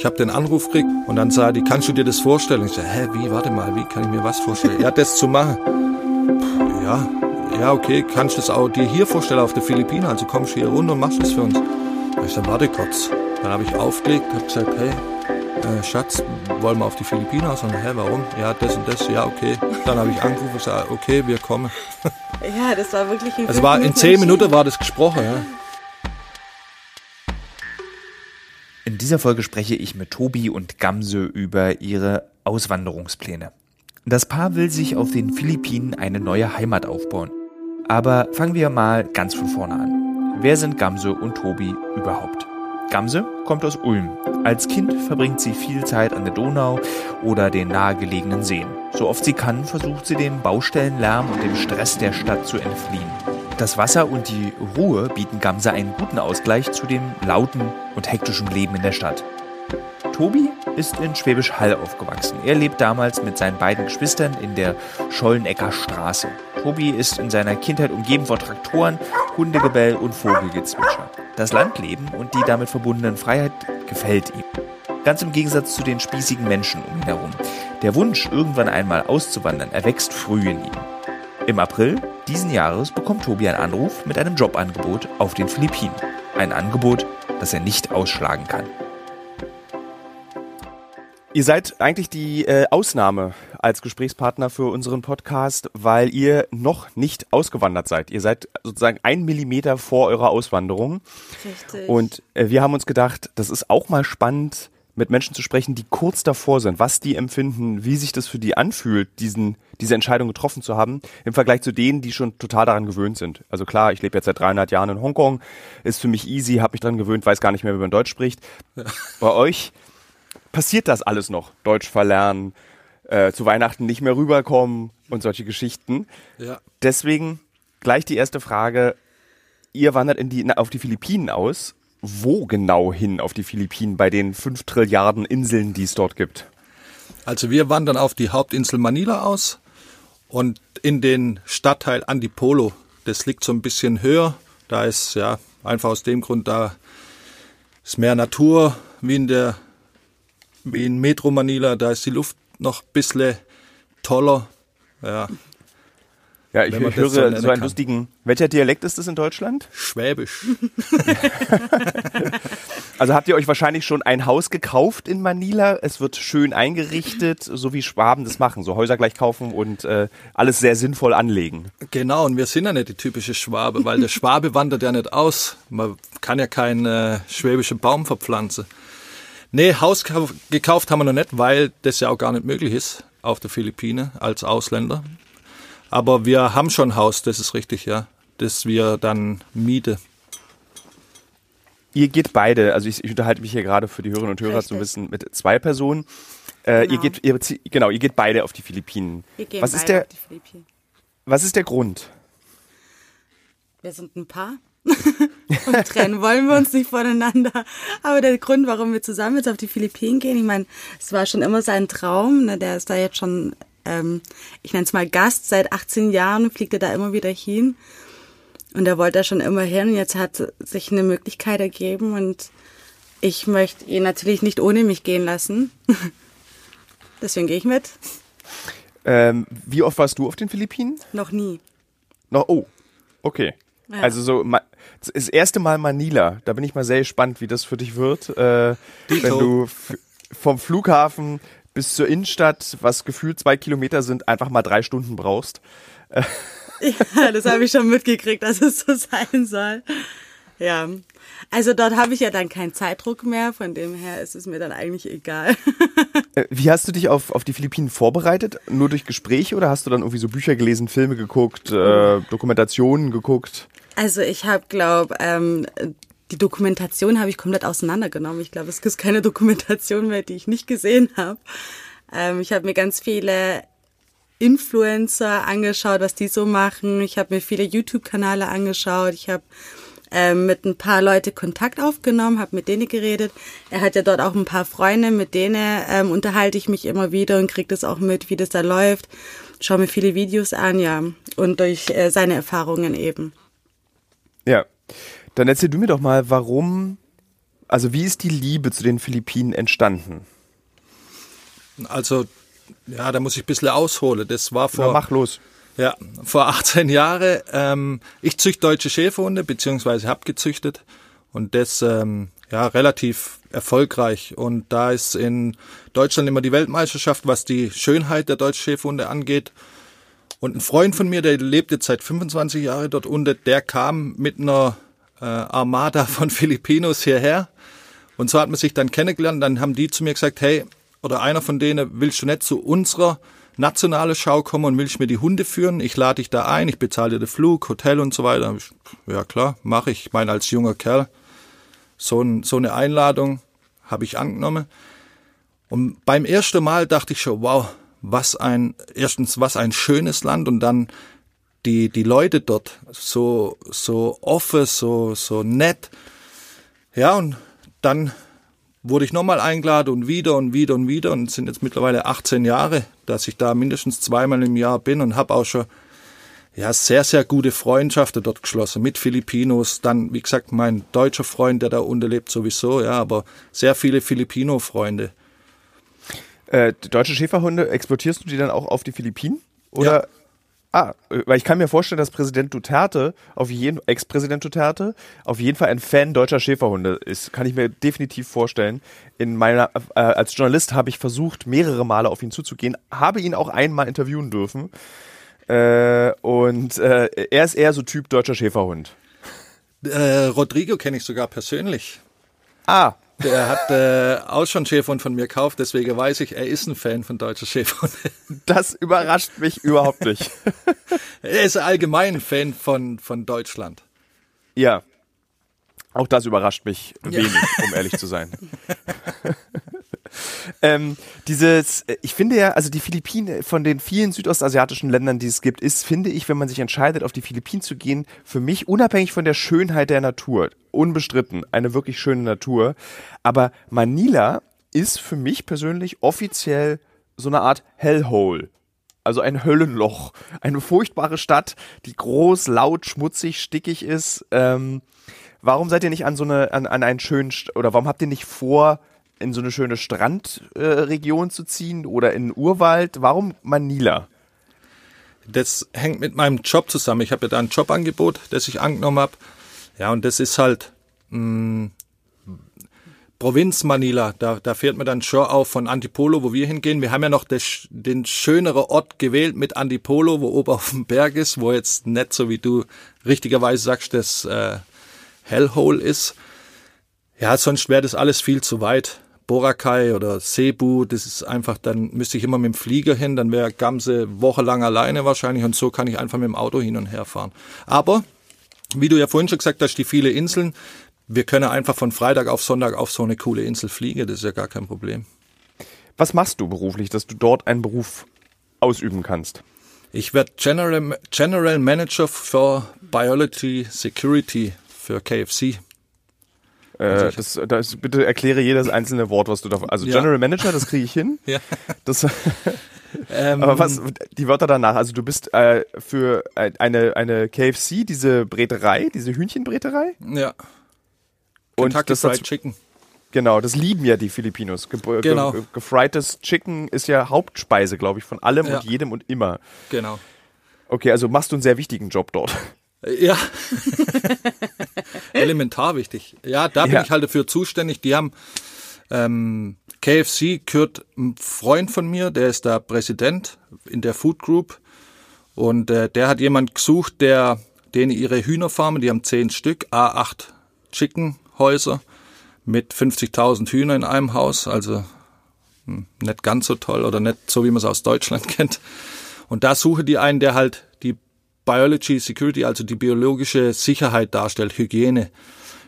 Ich habe den Anruf gekriegt und dann sah die, kannst du dir das vorstellen? Ich sage, hä, wie, warte mal, wie kann ich mir was vorstellen? Ja, das zu machen. Puh, ja, ja, okay, kannst du das auch dir hier vorstellen auf der Philippinen? Also kommst du hier runter und machst das für uns. Ich sage, warte kurz. Dann habe ich aufgelegt, habe gesagt, hey, äh, Schatz, wollen wir auf die Philippinen aus? Und hä, warum? Ja, das und das, ja, okay. Dann habe ich angerufen und gesagt, okay, wir kommen. Ja, das war wirklich ein Also war in zehn Minuten war das gesprochen, ja. In dieser Folge spreche ich mit Tobi und Gamse über ihre Auswanderungspläne. Das Paar will sich auf den Philippinen eine neue Heimat aufbauen. Aber fangen wir mal ganz von vorne an. Wer sind Gamse und Tobi überhaupt? Gamse kommt aus Ulm. Als Kind verbringt sie viel Zeit an der Donau oder den nahegelegenen Seen. So oft sie kann, versucht sie dem Baustellenlärm und dem Stress der Stadt zu entfliehen. Das Wasser und die Ruhe bieten Gamse einen guten Ausgleich zu dem lauten und hektischen Leben in der Stadt. Tobi ist in Schwäbisch Hall aufgewachsen. Er lebt damals mit seinen beiden Geschwistern in der Schollenecker Straße. Tobi ist in seiner Kindheit umgeben von Traktoren, Hundegebell und Vogelgezwitscher. Das Landleben und die damit verbundenen Freiheit gefällt ihm. Ganz im Gegensatz zu den spießigen Menschen um ihn herum. Der Wunsch, irgendwann einmal auszuwandern, erwächst früh in ihm. Im April diesen Jahres bekommt Tobi einen Anruf mit einem Jobangebot auf den Philippinen. Ein Angebot, das er nicht ausschlagen kann. Ihr seid eigentlich die äh, Ausnahme als Gesprächspartner für unseren Podcast, weil ihr noch nicht ausgewandert seid. Ihr seid sozusagen ein Millimeter vor eurer Auswanderung. Richtig. Und äh, wir haben uns gedacht, das ist auch mal spannend, mit Menschen zu sprechen, die kurz davor sind, was die empfinden, wie sich das für die anfühlt, diesen, diese Entscheidung getroffen zu haben, im Vergleich zu denen, die schon total daran gewöhnt sind. Also klar, ich lebe jetzt seit 300 Jahren in Hongkong, ist für mich easy, habe mich daran gewöhnt, weiß gar nicht mehr, wie man Deutsch spricht. Bei euch passiert das alles noch? Deutsch verlernen, äh, zu Weihnachten nicht mehr rüberkommen und solche Geschichten. Ja. Deswegen gleich die erste Frage. Ihr wandert in die, auf die Philippinen aus. Wo genau hin auf die Philippinen bei den fünf Trilliarden Inseln, die es dort gibt? Also wir wandern auf die Hauptinsel Manila aus und in den Stadtteil Antipolo. Das liegt so ein bisschen höher. Da ist ja einfach aus dem Grund, da ist mehr Natur wie in der wie in Metro Manila. Da ist die Luft noch ein bisschen toller. Ja, Ja, ich man höre so, einen kann. lustigen. Welcher Dialekt ist das in Deutschland? Schwäbisch. Also habt ihr euch wahrscheinlich schon ein Haus gekauft in Manila. Es wird schön eingerichtet, so wie Schwaben das machen. So Häuser gleich kaufen und äh, alles sehr sinnvoll anlegen. Genau, und wir sind ja nicht die typische Schwabe, weil der Schwabe wandert ja nicht aus. Man kann ja keinen äh, schwäbischen Baum verpflanzen. Nee, Haus kau- gekauft haben wir noch nicht, weil das ja auch gar nicht möglich ist auf der Philippine als Ausländer. Aber wir haben schon ein Haus, das ist richtig, ja, das wir dann miete. Ihr geht beide, also ich, ich unterhalte mich hier gerade für die Hörerinnen und Hörer so ein Richtig. bisschen mit zwei Personen. Äh, Ihr Genau. geht, ihr, genau, ihr geht beide auf die Philippinen. Wir gehen Was ist beide der, auf die Philippinen. was ist der Grund? Wir sind ein Paar. und trennen wollen wir uns nicht voneinander. Aber der Grund, warum wir zusammen jetzt auf die Philippinen gehen, ich meine, es war schon immer sein Traum. Ne? Der ist da jetzt schon, ähm, ich nenne es mal Gast, seit 18 Jahren fliegt er da immer wieder hin. Und er wollte da schon immer hin. Und jetzt hat sich eine Möglichkeit ergeben. Und ich möchte ihn natürlich nicht ohne mich gehen lassen. Deswegen gehe ich mit. Ähm, wie oft warst du auf den Philippinen? Noch nie. Noch, oh, okay. Ja. Also so Ma- das erste Mal Manila. Da bin ich mal sehr gespannt, wie das für dich wird, äh, wenn du vom Flughafen bis zur Innenstadt, was gefühlt zwei Kilometer sind, einfach mal drei Stunden brauchst. Ja, das habe ich schon mitgekriegt, dass es so sein soll. Ja, also dort habe ich ja dann keinen Zeitdruck mehr, von dem her ist es mir dann eigentlich egal. Äh, Wie hast du dich auf, auf die Philippinen vorbereitet? Nur durch Gespräche oder hast du dann irgendwie so Bücher gelesen, Filme geguckt, äh, Dokumentationen geguckt? Also ich habe, glaube ähm, die Dokumentation habe ich komplett auseinandergenommen. Ich glaube, es gibt keine Dokumentation mehr, die ich nicht gesehen habe. Ähm, ich habe mir ganz viele Influencer angeschaut, was die so machen. Ich habe mir viele YouTube-Kanäle angeschaut. Ich habe ähm, mit ein paar Leute Kontakt aufgenommen, habe mit denen geredet. Er hat ja dort auch ein paar Freunde, mit denen ähm, unterhalte ich mich immer wieder und kriege das auch mit, wie das da läuft. Schau mir viele Videos an, ja. Und durch äh, seine Erfahrungen eben. Ja. Dann erzähl du mir doch mal, warum also wie ist die Liebe zu den Philippinen entstanden? Also, ja, da muss ich ein bisschen ausholen. Das war vor. Na, mach los. Ja, vor 18 Jahren. Ähm, ich züchte deutsche Schäferhunde, beziehungsweise habe gezüchtet. Und das ähm, ja relativ erfolgreich. Und da ist in Deutschland immer die Weltmeisterschaft, was die Schönheit der deutschen Schäferhunde angeht. Und ein Freund von mir, der lebt jetzt seit 25 Jahren dort unten, der kam mit einer äh, Armada von Filipinos hierher. Und so hat man sich dann kennengelernt. Dann haben die zu mir gesagt, hey, oder einer von denen, willst du nicht zu unserer nationale Schau kommen und willst mir die Hunde führen? Ich lade dich da ein, ich bezahle dir den Flug, Hotel und so weiter. Ja klar, mache ich. Ich meine, als junger Kerl, so, ein, so eine Einladung habe ich angenommen. Und beim ersten Mal dachte ich schon, wow, was ein, erstens, was ein schönes Land und dann die, die Leute dort so, so offen, so, so nett. Ja, und dann wurde ich nochmal eingeladen und wieder und wieder und wieder und es sind jetzt mittlerweile 18 Jahre, dass ich da mindestens zweimal im Jahr bin und habe auch schon ja sehr sehr gute Freundschaften dort geschlossen mit Filipinos, dann wie gesagt mein deutscher Freund, der da unten lebt sowieso, ja, aber sehr viele Filipino Freunde. Äh, deutsche Schäferhunde exportierst du die dann auch auf die Philippinen oder ja. Ah, weil ich kann mir vorstellen, dass Präsident Duterte, auf jeden, Ex-Präsident Duterte, auf jeden Fall ein Fan deutscher Schäferhunde ist. Kann ich mir definitiv vorstellen. In meiner, äh, als Journalist habe ich versucht, mehrere Male auf ihn zuzugehen, habe ihn auch einmal interviewen dürfen. Äh, und äh, er ist eher so Typ deutscher Schäferhund. Äh, Rodrigo kenne ich sogar persönlich. Ah, der hat äh, auch schon Schäferhund von mir gekauft, deswegen weiß ich, er ist ein Fan von deutscher Schäferhunde. Das überrascht mich überhaupt nicht. er ist allgemein ein Fan von, von Deutschland. Ja. Auch das überrascht mich wenig, ja. um ehrlich zu sein. ähm, dieses, äh, ich finde ja, also die Philippinen von den vielen südostasiatischen Ländern, die es gibt, ist, finde ich, wenn man sich entscheidet, auf die Philippinen zu gehen, für mich unabhängig von der Schönheit der Natur, unbestritten, eine wirklich schöne Natur. Aber Manila ist für mich persönlich offiziell so eine Art Hellhole. Also ein Höllenloch. Eine furchtbare Stadt, die groß, laut, schmutzig, stickig ist. Ähm, warum seid ihr nicht an so eine, an, an einen schönen, oder warum habt ihr nicht vor, in so eine schöne Strandregion äh, zu ziehen oder in Urwald? Warum Manila? Das hängt mit meinem Job zusammen. Ich habe ja da ein Jobangebot, das ich angenommen habe. Ja, und das ist halt mh, mm, Provinz Manila. Da, da fährt man dann schon auf von Antipolo, wo wir hingehen. Wir haben ja noch des, den schöneren Ort gewählt mit Antipolo, wo oben auf dem Berg ist, wo jetzt nicht so wie du richtigerweise sagst, das äh, Hellhole ist. Ja, sonst wäre das alles viel zu weit. Boracay oder Cebu, das ist einfach, dann müsste ich immer mit dem Flieger hin, dann wäre ganze Woche lang alleine wahrscheinlich und so kann ich einfach mit dem Auto hin und her fahren. Aber, wie du ja vorhin schon gesagt hast, die viele Inseln, wir können einfach von Freitag auf Sonntag auf so eine coole Insel fliegen, das ist ja gar kein Problem. Was machst du beruflich, dass du dort einen Beruf ausüben kannst? Ich werde General, General Manager für Biology Security für KFC. Äh, das, das, bitte erkläre jedes einzelne Wort, was du da. Also ja. General Manager, das kriege ich hin. ja. Das, ähm, aber was, die Wörter danach, also du bist äh, für eine, eine KFC, diese Bräterei, diese Hühnchenbräterei? Ja. Und Kentucky das Fried Chicken. Genau, das lieben ja die Filipinos. Ge genau. Ge gefrites Chicken ist ja Hauptspeise, glaube ich, von allem ja. und jedem und immer. Genau. Okay, also machst du einen sehr wichtigen Job dort. Ja. Elementar wichtig. Ja, da bin ja. ich halt dafür zuständig. Die haben ähm, KFC gehört ein Freund von mir, der ist da Präsident in der Food Group und äh, der hat jemand gesucht, der denen ihre Hühnerfarmen, die haben zehn Stück, A8 Chickenhäuser mit 50.000 Hühner in einem Haus, also hm, nicht ganz so toll oder nicht so, wie man es aus Deutschland kennt. Und da suche die einen, der halt Biology Security, also die biologische Sicherheit darstellt, Hygiene.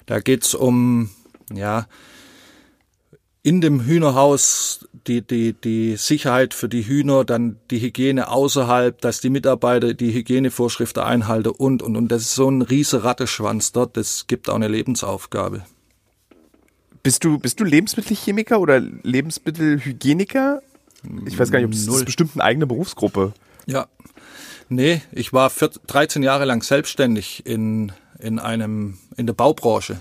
Da geht's um, ja, in dem Hühnerhaus die, die, die Sicherheit für die Hühner, dann die Hygiene außerhalb, dass die Mitarbeiter die Hygienevorschriften einhalten und, und, und das ist so ein riese Ratteschwanz dort, das gibt auch eine Lebensaufgabe. Bist du, bist du Lebensmittelchemiker oder Lebensmittelhygieniker? Ich weiß gar nicht, ob es ist bestimmt eine eigene Berufsgruppe. Ja, Nee, ich war 14, 13 Jahre lang selbstständig in, in einem, in der Baubranche.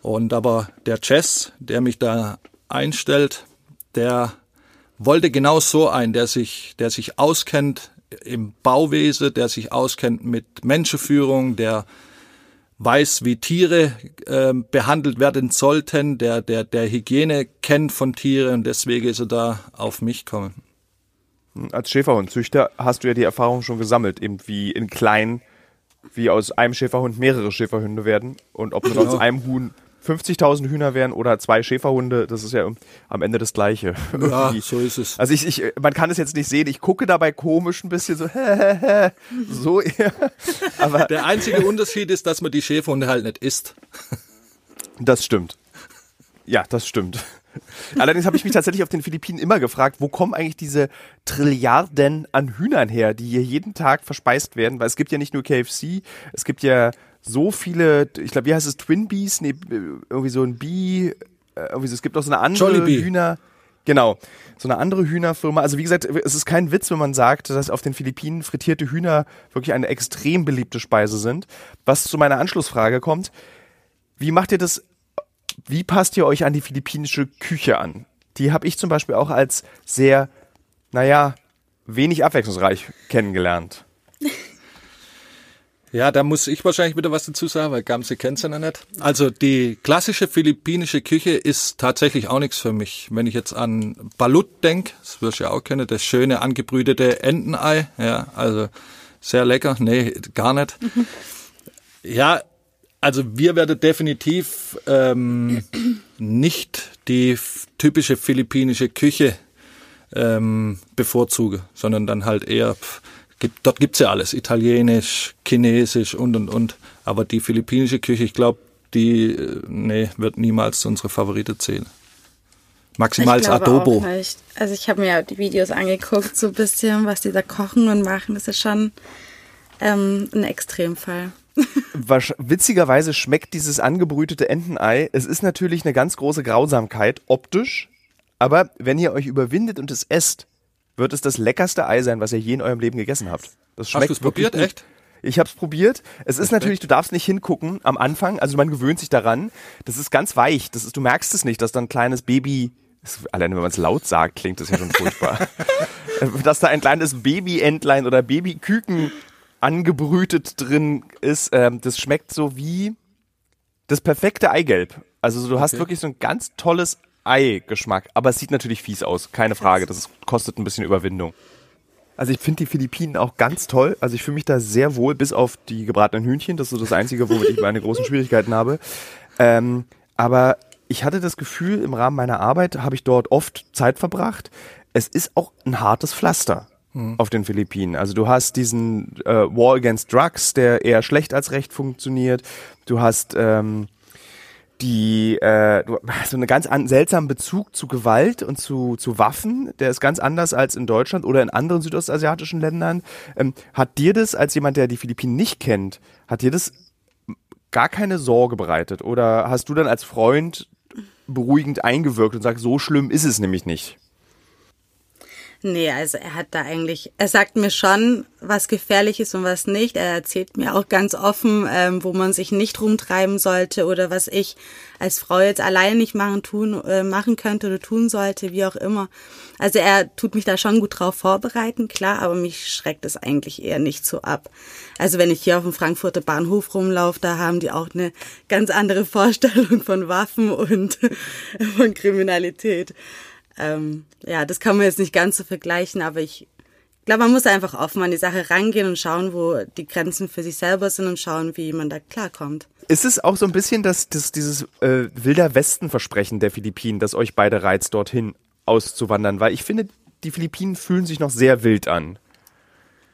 Und aber der Jess, der mich da einstellt, der wollte genau so ein, der sich, der sich auskennt im Bauwesen, der sich auskennt mit Menschenführung, der weiß, wie Tiere äh, behandelt werden sollten, der, der, der Hygiene kennt von Tieren und deswegen ist er da auf mich kommen. Als Schäferhundzüchter hast du ja die Erfahrung schon gesammelt, eben wie in klein, wie aus einem Schäferhund mehrere Schäferhunde werden und ob nur aus einem Huhn 50.000 Hühner wären oder zwei Schäferhunde, das ist ja am Ende das Gleiche. Ja, so ist es. Also ich, ich, man kann es jetzt nicht sehen, ich gucke dabei komisch ein bisschen so, so eher. Aber der einzige Unterschied ist, dass man die Schäferhunde halt nicht isst. Das stimmt. Ja, das stimmt. Allerdings habe ich mich tatsächlich auf den Philippinen immer gefragt, wo kommen eigentlich diese Trilliarden an Hühnern her, die hier jeden Tag verspeist werden? Weil es gibt ja nicht nur KFC, es gibt ja so viele, ich glaube, wie heißt es, Twin Bees? Nee, irgendwie so ein Bee, äh, irgendwie so, es gibt auch so eine andere Jollibee. Hühner. Genau, so eine andere Hühnerfirma. Also wie gesagt, es ist kein Witz, wenn man sagt, dass auf den Philippinen frittierte Hühner wirklich eine extrem beliebte Speise sind. Was zu meiner Anschlussfrage kommt, wie macht ihr das, wie passt ihr euch an die philippinische Küche an? Die habe ich zum Beispiel auch als sehr, naja, wenig abwechslungsreich kennengelernt. Ja, da muss ich wahrscheinlich wieder was dazu sagen, weil Gamse kennt sie noch nicht. Also die klassische philippinische Küche ist tatsächlich auch nichts für mich. Wenn ich jetzt an Balut denk, das wirst du ja auch kennen, das schöne angebrütete Entenei, ja, also sehr lecker. Nee, gar nicht. Ja, also wir werden definitiv ähm, nicht die typische philippinische Küche ähm, bevorzugen, sondern dann halt eher gibt, dort gibt's ja alles, italienisch, chinesisch und und und. Aber die philippinische Küche, ich glaube, die äh, nee, wird niemals zu unserer Favorite zählen. Maximal ich Adobo. Also ich habe mir ja die Videos angeguckt, so ein bisschen, was die da kochen und machen. Das ist schon ähm, ein Extremfall. Witzigerweise schmeckt dieses angebrütete Entenei. Es ist natürlich eine ganz große Grausamkeit optisch, aber wenn ihr euch überwindet und es esst, wird es das leckerste Ei sein, was ihr je in eurem Leben gegessen habt. Das schmeckt Hast du es probiert, gut. echt? Ich habe es probiert. Es ist natürlich, du darfst nicht hingucken am Anfang, also man gewöhnt sich daran. Das ist ganz weich. Das ist, du merkst es nicht, dass da ein kleines Baby, alleine wenn man es laut sagt, klingt das ja schon furchtbar, dass da ein kleines Babyentlein oder Babyküken angebrütet drin ist. Ähm, das schmeckt so wie das perfekte Eigelb. Also du hast Okay. wirklich so ein ganz tolles Ei-Geschmack. Aber es sieht natürlich fies aus, keine Frage. Das ist, kostet ein bisschen Überwindung. Also ich finde die Philippinen auch ganz toll. Also ich fühle mich da sehr wohl, bis auf die gebratenen Hühnchen. Das ist so das Einzige, womit ich meine großen Schwierigkeiten habe. Ähm, aber ich hatte das Gefühl, im Rahmen meiner Arbeit habe ich dort oft Zeit verbracht. Es ist auch ein hartes Pflaster auf den Philippinen. Also du hast diesen äh, War Against Drugs, der eher schlecht als recht funktioniert. Du hast ähm, die äh, so einen ganz an, seltsamen Bezug zu Gewalt und zu, zu Waffen, der ist ganz anders als in Deutschland oder in anderen südostasiatischen Ländern. Ähm, hat dir das als jemand, der die Philippinen nicht kennt, hat dir das gar keine Sorge bereitet? Oder hast du dann als Freund beruhigend eingewirkt und sagst, so schlimm ist es nämlich nicht? Nee, also er hat da eigentlich, er sagt mir schon, was gefährlich ist und was nicht. Er erzählt mir auch ganz offen, ähm, wo man sich nicht rumtreiben sollte oder was ich als Frau jetzt allein nicht machen, tun, äh, machen könnte oder tun sollte, wie auch immer. Also er tut mich da schon gut drauf vorbereiten, klar, aber mich schreckt es eigentlich eher nicht so ab. Also wenn ich hier auf dem Frankfurter Bahnhof rumlaufe, da haben die auch eine ganz andere Vorstellung von Waffen und von Kriminalität. Ähm, ja, das kann man jetzt nicht ganz so vergleichen, aber ich glaube, man muss einfach offen an die Sache rangehen und schauen, wo die Grenzen für sich selber sind und schauen, wie man da klarkommt. Ist es auch so ein bisschen das, das, dieses äh, wilder Westen-Versprechen der Philippinen, das euch beide reizt, dorthin auszuwandern? Weil ich finde, die Philippinen fühlen sich noch sehr wild an.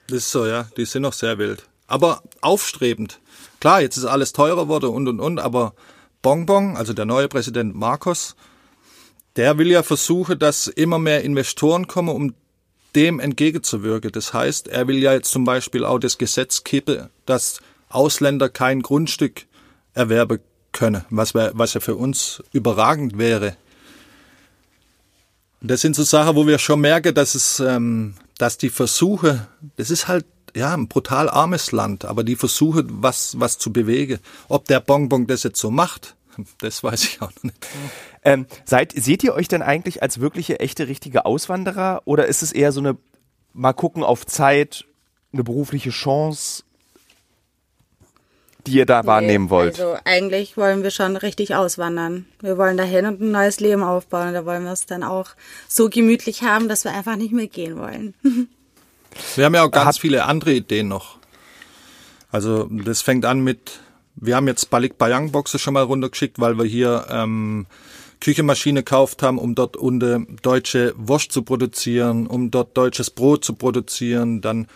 Das ist so, ja. Die sind noch sehr wild. Aber aufstrebend. Klar, jetzt ist alles teurer worden und und und, aber Bonbon, also der neue Präsident Marcos, der will ja versuchen, dass immer mehr Investoren kommen, um dem entgegenzuwirken. Das heißt, er will ja jetzt zum Beispiel auch das Gesetz kippen, dass Ausländer kein Grundstück erwerben können, was, wär, was ja für uns überragend wäre. Das sind so Sachen, wo wir schon merken, dass es, ähm, dass die Versuche, das ist halt ja ein brutal armes Land, aber die Versuche, was was zu bewegen, ob der Bonbon das jetzt so macht, Das weiß ich auch noch nicht. Ähm, seid, seht ihr euch denn eigentlich als wirkliche, echte, richtige Auswanderer oder ist es eher so eine, mal gucken auf Zeit, eine berufliche Chance, die ihr da wahrnehmen wollt? Also eigentlich wollen wir schon richtig auswandern. Wir wollen dahin und ein neues Leben aufbauen. Und da wollen wir es dann auch so gemütlich haben, dass wir einfach nicht mehr gehen wollen. Wir haben ja auch ganz viele andere Ideen noch. Also das fängt an mit, wir haben jetzt Balik Bayang Boxe schon mal runtergeschickt, weil wir hier ähm, Küchenmaschine gekauft haben, um dort unter deutsche Wurst zu produzieren, um dort deutsches Brot zu produzieren. Dann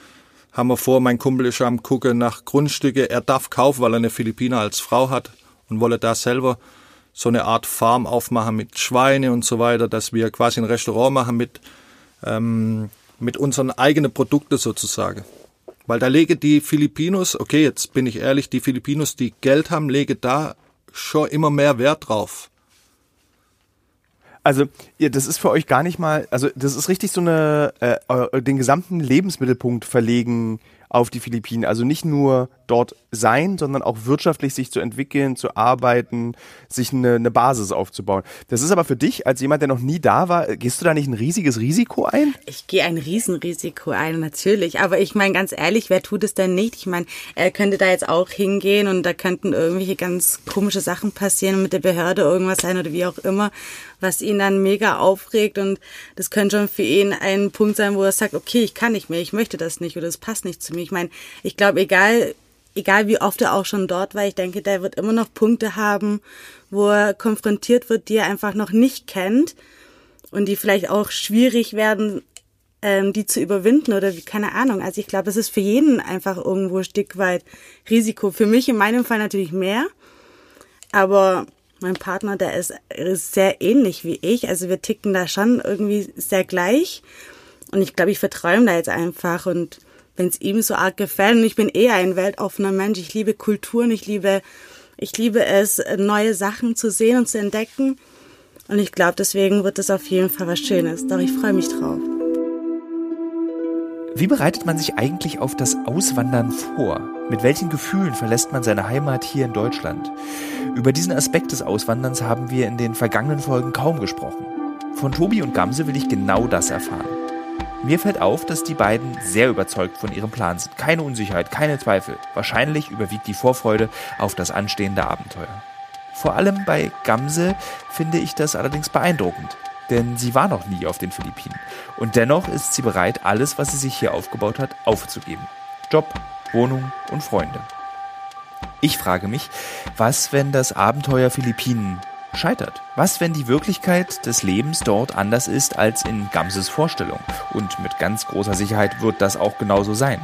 haben wir vor, mein Kumpel ist am gucken nach Grundstücke. Er darf kaufen, weil er eine Philippiner als Frau hat und wolle da selber so eine Art Farm aufmachen mit Schweine und so weiter, dass wir quasi ein Restaurant machen mit ähm, mit unseren eigenen Produkten sozusagen. Weil da lege die Filipinos, okay, jetzt bin ich ehrlich, die Filipinos, die Geld haben, lege da schon immer mehr Wert drauf. Also, ja, das ist für euch gar nicht mal, also das ist richtig so eine, äh, den gesamten Lebensmittelpunkt verlegen auf die Philippinen. Also nicht nur dort sein, sondern auch wirtschaftlich sich zu entwickeln, zu arbeiten, sich eine, eine Basis aufzubauen. Das ist aber für dich, als jemand, der noch nie da war, gehst du da nicht ein riesiges Risiko ein? Ich gehe ein Riesenrisiko ein, natürlich. Aber ich meine, ganz ehrlich, wer tut es denn nicht? Ich meine, er könnte da jetzt auch hingehen und da könnten irgendwelche ganz komische Sachen passieren und mit der Behörde irgendwas sein oder wie auch immer, was ihn dann mega aufregt und das könnte schon für ihn ein Punkt sein, wo er sagt, okay, ich kann nicht mehr, ich möchte das nicht oder es passt nicht zu mir. Ich meine, ich glaube, egal, egal wie oft er auch schon dort war, ich denke, der wird immer noch Punkte haben, wo er konfrontiert wird, die er einfach noch nicht kennt und die vielleicht auch schwierig werden, ähm, die zu überwinden oder wie, keine Ahnung. Also ich glaube, das ist für jeden einfach irgendwo ein Stück weit Risiko. Für mich in meinem Fall natürlich mehr, aber mein Partner, der ist, ist sehr ähnlich wie ich. Also wir ticken da schon irgendwie sehr gleich. Und ich glaube, ich vertraue ihm da jetzt einfach. Und wenn es ihm so arg gefällt, und ich bin eher ein weltoffener Mensch, ich liebe Kulturen, ich liebe, ich liebe es, neue Sachen zu sehen und zu entdecken. Und ich glaube, deswegen wird es auf jeden Fall was Schönes. Doch ich freue mich drauf. Wie bereitet man sich eigentlich auf das Auswandern vor? Mit welchen Gefühlen verlässt man seine Heimat hier in Deutschland? Über diesen Aspekt des Auswanderns haben wir in den vergangenen Folgen kaum gesprochen. Von Tobi und Gamse will ich genau das erfahren. Mir fällt auf, dass die beiden sehr überzeugt von ihrem Plan sind. Keine Unsicherheit, keine Zweifel. Wahrscheinlich überwiegt die Vorfreude auf das anstehende Abenteuer. Vor allem bei Gamse finde ich das allerdings beeindruckend denn sie war noch nie auf den Philippinen. Und dennoch ist sie bereit, alles, was sie sich hier aufgebaut hat, aufzugeben. Job, Wohnung und Freunde. Ich frage mich, was, wenn das Abenteuer Philippinen scheitert? Was, wenn die Wirklichkeit des Lebens dort anders ist als in Gamses Vorstellung? Und mit ganz großer Sicherheit wird das auch genauso sein.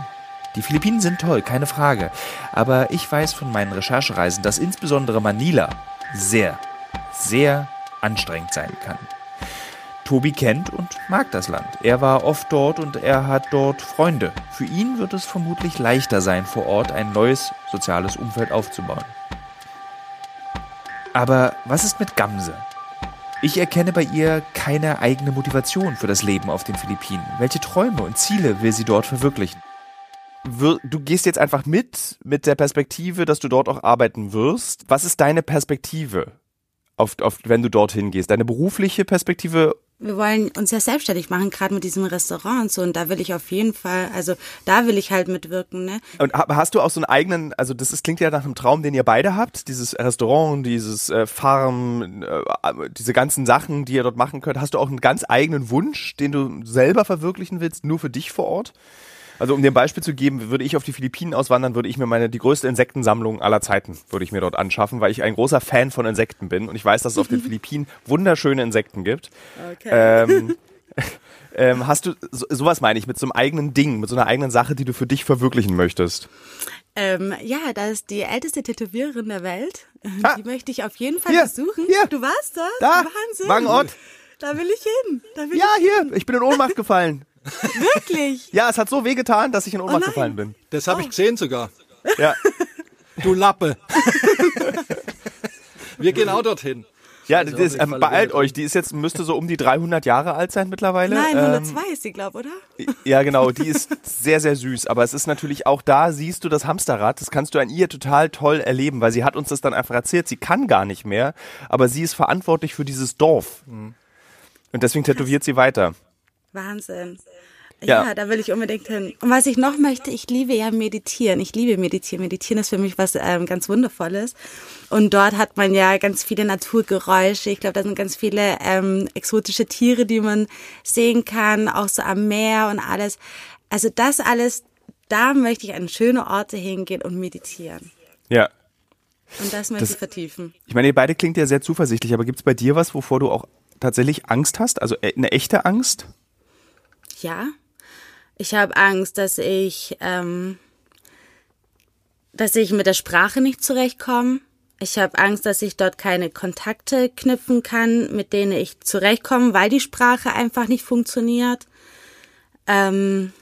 Die Philippinen sind toll, keine Frage. Aber ich weiß von meinen Recherchereisen, dass insbesondere Manila sehr, sehr anstrengend sein kann. Tobi kennt und mag das Land. Er war oft dort und er hat dort Freunde. Für ihn wird es vermutlich leichter sein, vor Ort ein neues soziales Umfeld aufzubauen. Aber was ist mit Gamse? Ich erkenne bei ihr keine eigene Motivation für das Leben auf den Philippinen. Welche Träume und Ziele will sie dort verwirklichen? Du gehst jetzt einfach mit, mit der Perspektive, dass du dort auch arbeiten wirst. Was ist deine Perspektive, auf, auf, wenn du dorthin gehst? Deine berufliche Perspektive wir wollen uns ja selbstständig machen, gerade mit diesem Restaurant und so. Und da will ich auf jeden Fall, also da will ich halt mitwirken. Ne? Und hast du auch so einen eigenen, also das ist, klingt ja nach einem Traum, den ihr beide habt, dieses Restaurant, dieses äh, Farm, äh, diese ganzen Sachen, die ihr dort machen könnt. Hast du auch einen ganz eigenen Wunsch, den du selber verwirklichen willst, nur für dich vor Ort? Also um dir ein Beispiel zu geben, würde ich auf die Philippinen auswandern, würde ich mir meine die größte Insektensammlung aller Zeiten würde ich mir dort anschaffen, weil ich ein großer Fan von Insekten bin und ich weiß, dass es auf den Philippinen wunderschöne Insekten gibt. Okay. Ähm, ähm, hast du so, sowas meine ich mit so einem eigenen Ding, mit so einer eigenen Sache, die du für dich verwirklichen möchtest? Ähm, ja, da ist die älteste Tätowiererin der Welt. Ah. Die möchte ich auf jeden Fall hier, besuchen. Hier. Du warst da? Da. Wahnsinn. Wangenort. Da will ich hin. Will ja, ich hier. Hin. Ich bin in Ohnmacht gefallen. Wirklich? Ja, es hat so weh getan, dass ich in Ohnmacht oh gefallen bin. Das habe oh. ich gesehen sogar. Ja. Du Lappe. Wir gehen auch dorthin. Ja, Scheiße, das, hoffentlich ähm, beeilt euch. Die ist jetzt, müsste so um die 300 Jahre alt sein mittlerweile. Nein, Ähm, 102 ist die, glaube oder? Ja, genau, die ist sehr, sehr süß. Aber es ist natürlich auch da, siehst du das Hamsterrad, das kannst du an ihr total toll erleben, weil sie hat uns das dann einfach erzählt. Sie kann gar nicht mehr, aber sie ist verantwortlich für dieses Dorf. Und deswegen tätowiert sie weiter. Wahnsinn. Ja. Ja. da will ich unbedingt hin. Und was ich noch möchte, ich liebe ja meditieren. Ich liebe meditieren. Meditieren ist für mich was ähm, ganz Wundervolles. Und dort hat man ja ganz viele Naturgeräusche. Ich glaube, da sind ganz viele ähm, exotische Tiere, die man sehen kann, auch so am Meer und alles. Also das alles, da möchte ich an schöne Orte hingehen und meditieren. Ja. Und das möchte Das- ich vertiefen. Ich meine, ihr beide klingt ja sehr zuversichtlich, aber gibt's bei dir was, wovor du auch tatsächlich Angst hast? Also äh, eine echte Angst? Ja. Ich habe Angst, dass ich, ähm, dass ich mit der Sprache nicht zurechtkomme. Ich habe Angst, dass ich dort keine Kontakte knüpfen kann, mit denen ich zurechtkomme, weil die Sprache einfach nicht funktioniert. Ähm,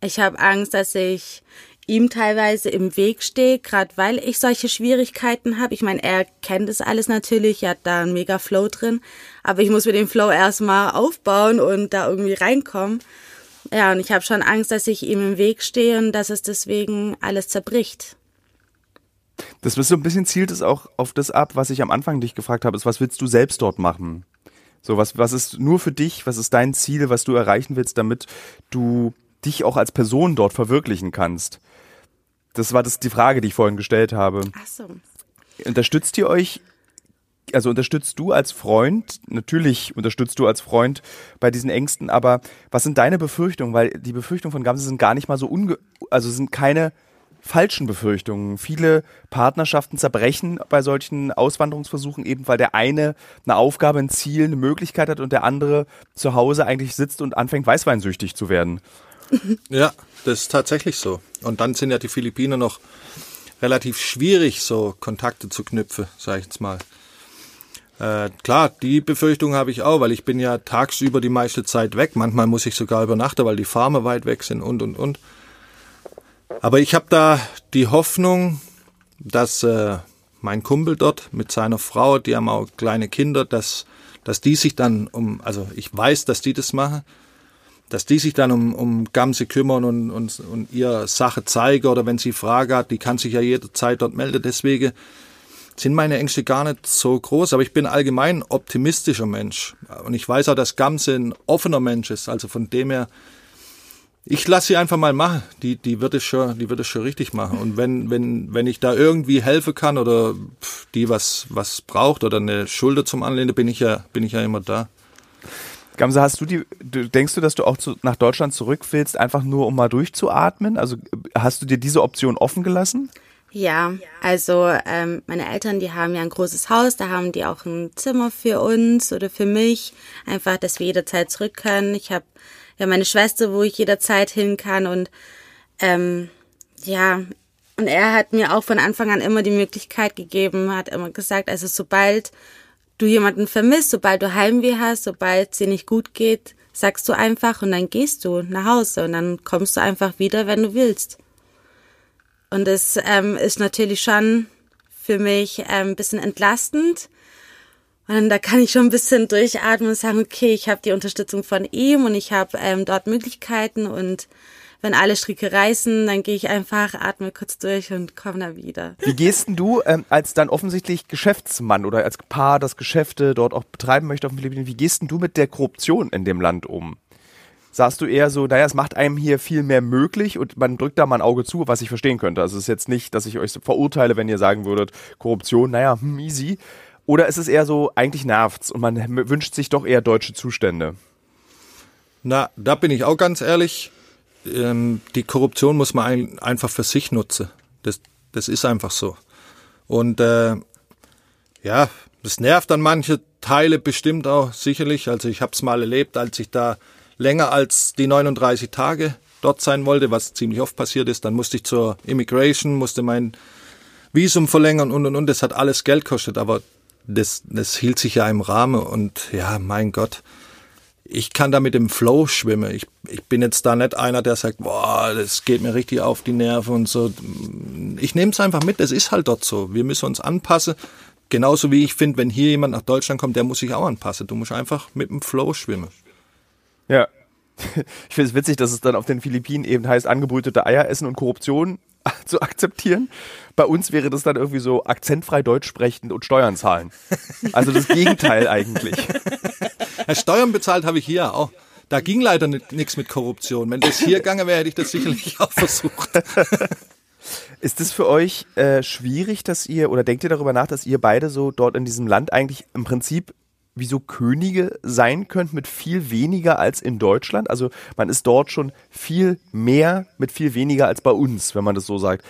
ich habe Angst, dass ich ihm teilweise im Weg stehe, gerade weil ich solche Schwierigkeiten habe. Ich meine, er kennt es alles natürlich, er hat da einen mega Flow drin, aber ich muss mir den Flow erstmal aufbauen und da irgendwie reinkommen. Ja, und ich habe schon Angst, dass ich ihm im Weg stehe und dass es deswegen alles zerbricht. Das ist so ein bisschen zielt es auch auf das ab, was ich am Anfang dich gefragt habe, ist, was willst du selbst dort machen? So, was, was ist nur für dich, was ist dein Ziel, was du erreichen willst, damit du dich auch als Person dort verwirklichen kannst? Das war das die Frage, die ich vorhin gestellt habe. Ach so. Unterstützt ihr euch, also unterstützt du als Freund, natürlich unterstützt du als Freund bei diesen Ängsten, aber was sind deine Befürchtungen? Weil die Befürchtungen von Gamse sind gar nicht mal so unge, also sind keine falschen Befürchtungen. Viele Partnerschaften zerbrechen bei solchen Auswanderungsversuchen eben, weil der eine eine Aufgabe, ein Ziel, eine Möglichkeit hat und der andere zu Hause eigentlich sitzt und anfängt weißweinsüchtig zu werden. Ja, das ist tatsächlich so. Und dann sind ja die Philippinen noch relativ schwierig, so Kontakte zu knüpfen, sage ich jetzt mal. Äh, klar, die Befürchtung habe ich auch, weil ich bin ja tagsüber die meiste Zeit weg. Manchmal muss ich sogar übernachten, weil die Farme weit weg sind und, und, und. Aber ich habe da die Hoffnung, dass äh, mein Kumpel dort mit seiner Frau, die haben auch kleine Kinder, dass, dass die sich dann um, also ich weiß, dass die das machen, dass die sich dann um, um Gamse kümmern und, und, und ihr Sache zeigen oder wenn sie Frage hat, die kann sich ja jederzeit dort melden. Deswegen sind meine Ängste gar nicht so groß, aber ich bin allgemein optimistischer Mensch. Und ich weiß auch, dass Gamse ein offener Mensch ist. Also von dem her, ich lasse sie einfach mal machen. Die, die wird es schon, die wird es schon richtig machen. Und wenn, wenn, wenn ich da irgendwie helfen kann oder die was, was braucht oder eine Schulter zum Anlehnen, bin ich ja, bin ich ja immer da. Gamse, hast du die, denkst du, dass du auch zu, nach Deutschland zurück willst, einfach nur um mal durchzuatmen? Also hast du dir diese Option offen gelassen? Ja, also ähm, meine Eltern, die haben ja ein großes Haus, da haben die auch ein Zimmer für uns oder für mich, einfach, dass wir jederzeit zurück können. Ich habe ja meine Schwester, wo ich jederzeit hin kann und ähm, ja, und er hat mir auch von Anfang an immer die Möglichkeit gegeben, hat immer gesagt, also sobald du jemanden vermisst, sobald du Heimweh hast, sobald es dir nicht gut geht, sagst du einfach und dann gehst du nach Hause und dann kommst du einfach wieder, wenn du willst. Und es ähm, ist natürlich schon für mich ähm, ein bisschen entlastend. Und da kann ich schon ein bisschen durchatmen und sagen, okay, ich habe die Unterstützung von ihm und ich habe ähm, dort Möglichkeiten und wenn alle Stricke reißen, dann gehe ich einfach, atme kurz durch und komme da wieder. Wie gehst denn du ähm, als dann offensichtlich Geschäftsmann oder als Paar, das Geschäfte dort auch betreiben möchte auf den Philippinen, wie gehst denn du mit der Korruption in dem Land um? Sagst du eher so, naja, es macht einem hier viel mehr möglich und man drückt da mal ein Auge zu, was ich verstehen könnte. Also es ist jetzt nicht, dass ich euch verurteile, wenn ihr sagen würdet, Korruption, naja, hm, easy. Oder ist es eher so, eigentlich nervt's und man wünscht sich doch eher deutsche Zustände? Na, da bin ich auch ganz ehrlich. Ähm, die Korruption muss man ein, einfach für sich nutzen. Das, das ist einfach so. Und äh, ja, das nervt an manche Teile bestimmt auch sicherlich. Also ich habe es mal erlebt, als ich da länger als die 39 Tage dort sein wollte, was ziemlich oft passiert ist. Dann musste ich zur Immigration, musste mein Visum verlängern und und und. Das hat alles Geld gekostet, aber das, das hielt sich ja im Rahmen und ja, mein Gott ich kann da mit dem Flow schwimmen. Ich, ich bin jetzt da nicht einer, der sagt, boah, das geht mir richtig auf die Nerven und so. Ich nehme es einfach mit, das ist halt dort so. Wir müssen uns anpassen. genauso wie ich finde, wenn hier jemand nach Deutschland kommt, der muss sich auch anpassen. Du musst einfach mit dem Flow schwimmen. Ja. Ich finde es witzig, dass es dann auf den Philippinen eben heißt, angebrütete Eier essen und Korruption zu akzeptieren. Bei uns wäre das dann irgendwie so akzentfrei Deutsch sprechen und Steuern zahlen. Also das Gegenteil eigentlich. Ja, Steuern bezahlt habe ich hier auch. Da ging leider nichts mit Korruption. Wenn das hier gegangen wäre, hätte ich das sicherlich auch versucht. Ist es für euch äh, schwierig, dass ihr, oder denkt ihr darüber nach, dass ihr beide so dort in diesem Land eigentlich im Prinzip wie so Könige sein könnt mit viel weniger als in Deutschland? Also man ist dort schon viel mehr mit viel weniger als bei uns, wenn man das so sagt.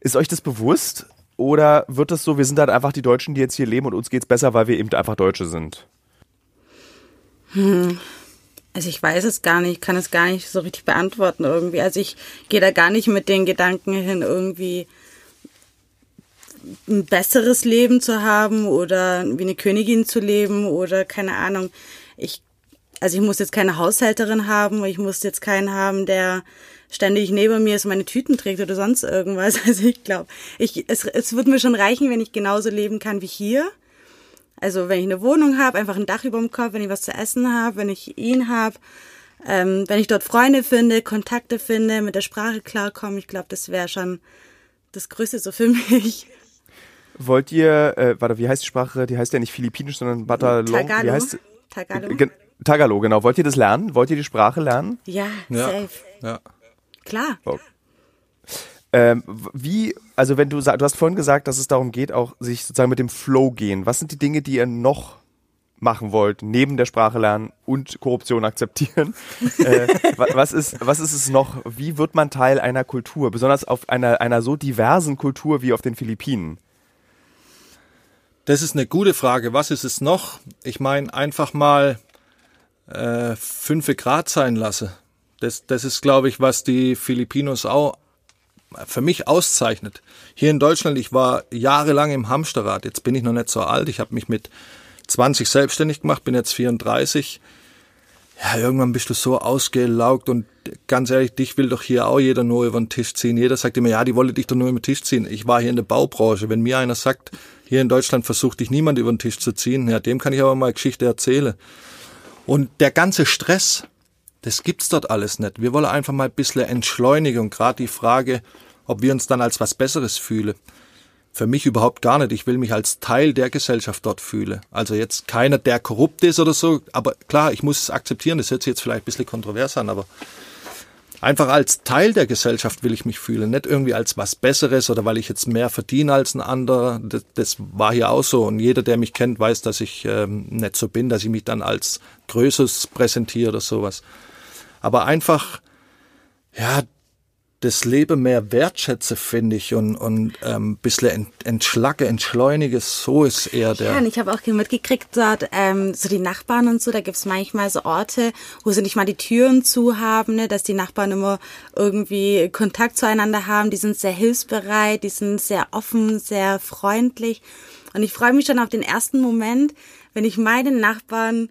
Ist euch das bewusst? Oder wird das so, wir sind halt einfach die Deutschen, die jetzt hier leben und uns geht's besser, weil wir eben einfach Deutsche sind? Hm. Also ich weiß es gar nicht, ich kann es gar nicht so richtig beantworten irgendwie. Also ich gehe da gar nicht mit den Gedanken hin, irgendwie ein besseres Leben zu haben oder wie eine Königin zu leben oder keine Ahnung. Ich, also ich muss jetzt keine Haushälterin haben, ich muss jetzt keinen haben, der ständig neben mir so meine Tüten trägt oder sonst irgendwas. Also ich glaube, ich, es, es wird mir schon reichen, wenn ich genauso leben kann wie hier. Also wenn ich eine Wohnung habe, einfach ein Dach über dem Kopf, wenn ich was zu essen habe, wenn ich ihn habe, ähm, wenn ich dort Freunde finde, Kontakte finde, mit der Sprache klarkomme, ich glaube, das wäre schon das Größte so für mich. Wollt ihr, äh, warte, wie heißt die Sprache? Die heißt ja nicht Philippinisch, sondern Batalon. Tagalo. Wie heißt Tagalo. Ge Tagalo, genau. Wollt ihr das lernen? Wollt ihr die Sprache lernen? Ja, Ja. safe. Ja. Klar. Ähm, wie, also wenn du sagst, du hast vorhin gesagt, dass es darum geht, auch sich sozusagen mit dem Flow gehen. Was sind die Dinge, die ihr noch machen wollt, neben der Sprache lernen und Korruption akzeptieren? äh, wa- was ist, was ist es noch? Wie wird man Teil einer Kultur? Besonders auf einer, einer so diversen Kultur wie auf den Philippinen. Das ist eine gute Frage. Was ist es noch? Ich meine, einfach mal äh, fünf Grad sein lassen. Das, das ist, glaube ich, was die Filipinos auch für mich auszeichnet. Hier in Deutschland, ich war jahrelang im Hamsterrad. Jetzt bin ich noch nicht so alt. Ich habe mich mit 20 selbstständig gemacht, bin jetzt 34. Ja, irgendwann bist du so ausgelaugt und ganz ehrlich, dich will doch hier auch jeder nur über den Tisch ziehen. Jeder sagt immer, ja, die wolle dich doch nur über den Tisch ziehen. Ich war hier in der Baubranche. Wenn mir einer sagt, hier in Deutschland versucht dich niemand über den Tisch zu ziehen, ja, dem kann ich aber mal Geschichte erzählen. Und der ganze Stress, das gibt's dort alles nicht. Wir wollen einfach mal ein bisschen Entschleunigung. Gerade die Frage, ob wir uns dann als was Besseres fühlen. Für mich überhaupt gar nicht. Ich will mich als Teil der Gesellschaft dort fühlen. Also jetzt keiner, der korrupt ist oder so. Aber klar, ich muss es akzeptieren. Das hört sich jetzt vielleicht ein bisschen kontrovers an, aber einfach als Teil der Gesellschaft will ich mich fühlen. Nicht irgendwie als was Besseres oder weil ich jetzt mehr verdiene als ein anderer. Das, das war hier auch so. Und jeder, der mich kennt, weiß, dass ich ähm, nicht so bin, dass ich mich dann als Größeres präsentiere oder sowas. Aber einfach, ja, das Leben mehr wertschätze, finde ich, und, und ähm, bisschen ent, entschlacke, entschleunige, so ist eher der. Ja, und ich habe auch mitgekriegt, dort ähm, so die Nachbarn und so, da gibt's manchmal so Orte, wo sie nicht mal die Türen zu haben, ne, dass die Nachbarn immer irgendwie Kontakt zueinander haben. Die sind sehr hilfsbereit, die sind sehr offen, sehr freundlich. Und ich freue mich schon auf den ersten Moment, wenn ich meinen Nachbarn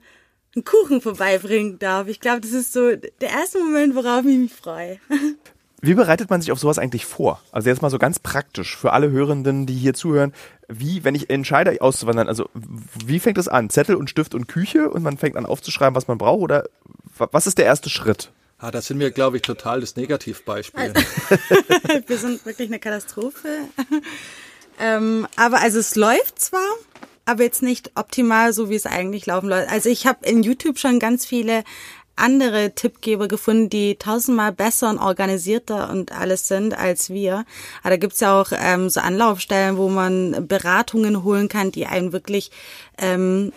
einen Kuchen vorbeibringen darf. Ich glaube, das ist so der erste Moment, worauf ich mich freue. Wie bereitet man sich auf sowas eigentlich vor? Also jetzt mal so ganz praktisch für alle Hörenden, die hier zuhören. Wie, wenn ich entscheide auszuwandern, also wie fängt es an? Zettel und Stift und Küche und man fängt an aufzuschreiben, was man braucht? Oder wa- was ist der erste Schritt? Ah, da sind wir, glaube ich, total das Negativbeispiel. Wir sind wirklich eine Katastrophe. ähm, aber also es läuft zwar, aber jetzt nicht optimal, so wie es eigentlich laufen läuft. Also ich habe in YouTube schon ganz viele andere Tippgeber gefunden, die tausendmal besser und organisierter und alles sind als wir. Aber da gibt's ja auch ähm, so Anlaufstellen, wo man Beratungen holen kann, die einen wirklich ähm,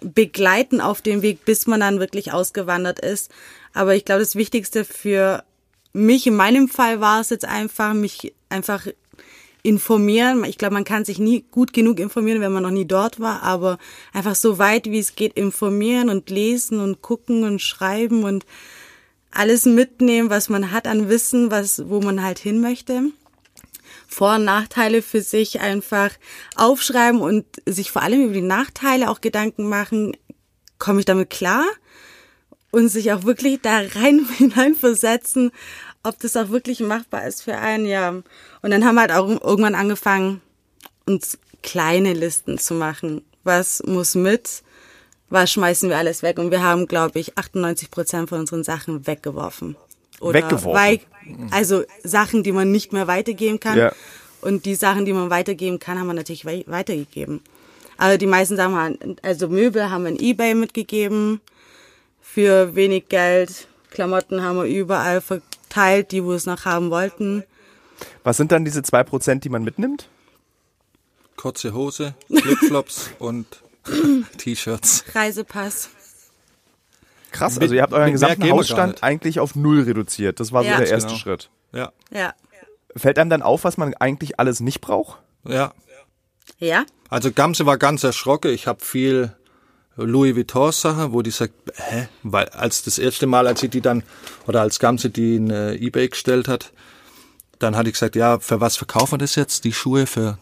begleiten auf dem Weg, bis man dann wirklich ausgewandert ist. Aber ich glaube, das Wichtigste für mich in meinem Fall war es jetzt einfach, mich einfach informieren. Ich glaube, man kann sich nie gut genug informieren, wenn man noch nie dort war, aber einfach so weit wie es geht informieren und lesen und gucken und schreiben und alles mitnehmen, was man hat an Wissen, was, wo man halt hin möchte. Vor- und Nachteile für sich einfach aufschreiben und sich vor allem über die Nachteile auch Gedanken machen, komme ich damit klar? Und sich auch wirklich da rein hineinversetzen, ob das auch wirklich machbar ist für einen, ja. Und dann haben wir halt auch irgendwann angefangen, uns kleine Listen zu machen. Was muss mit? Was schmeißen wir alles weg? Und wir haben, glaube ich, 98 Prozent von unseren Sachen weggeworfen. Oder Weggeworfen? wei- also Sachen, die man nicht mehr weitergeben kann. Ja. Und die Sachen, die man weitergeben kann, haben wir natürlich wei- weitergegeben. Aber die meisten Sachen, waren- also Möbel haben wir in Ebay mitgegeben für wenig Geld. Klamotten haben wir überall verteilt, die, wo es noch haben wollten. Was sind dann diese zwei Prozent, die man mitnimmt? Kurze Hose, Flipflops und T-Shirts. Reisepass. Krass, also ihr habt euren mit gesamten Hausstand eigentlich auf null reduziert. Das war so Ja. der erste Genau. Schritt. Ja, Ja. Fällt einem dann auf, was man eigentlich alles nicht braucht? ja. Ja? Also Gamse war ganz erschrocken. Ich habe viel Louis Vuitton Sachen, wo die sagt, hä? Weil als das erste Mal, als sie die dann, oder als Gamse die in äh, Ebay gestellt hat, dann hatte ich gesagt, ja, für was verkaufen wir das jetzt? Die Schuhe für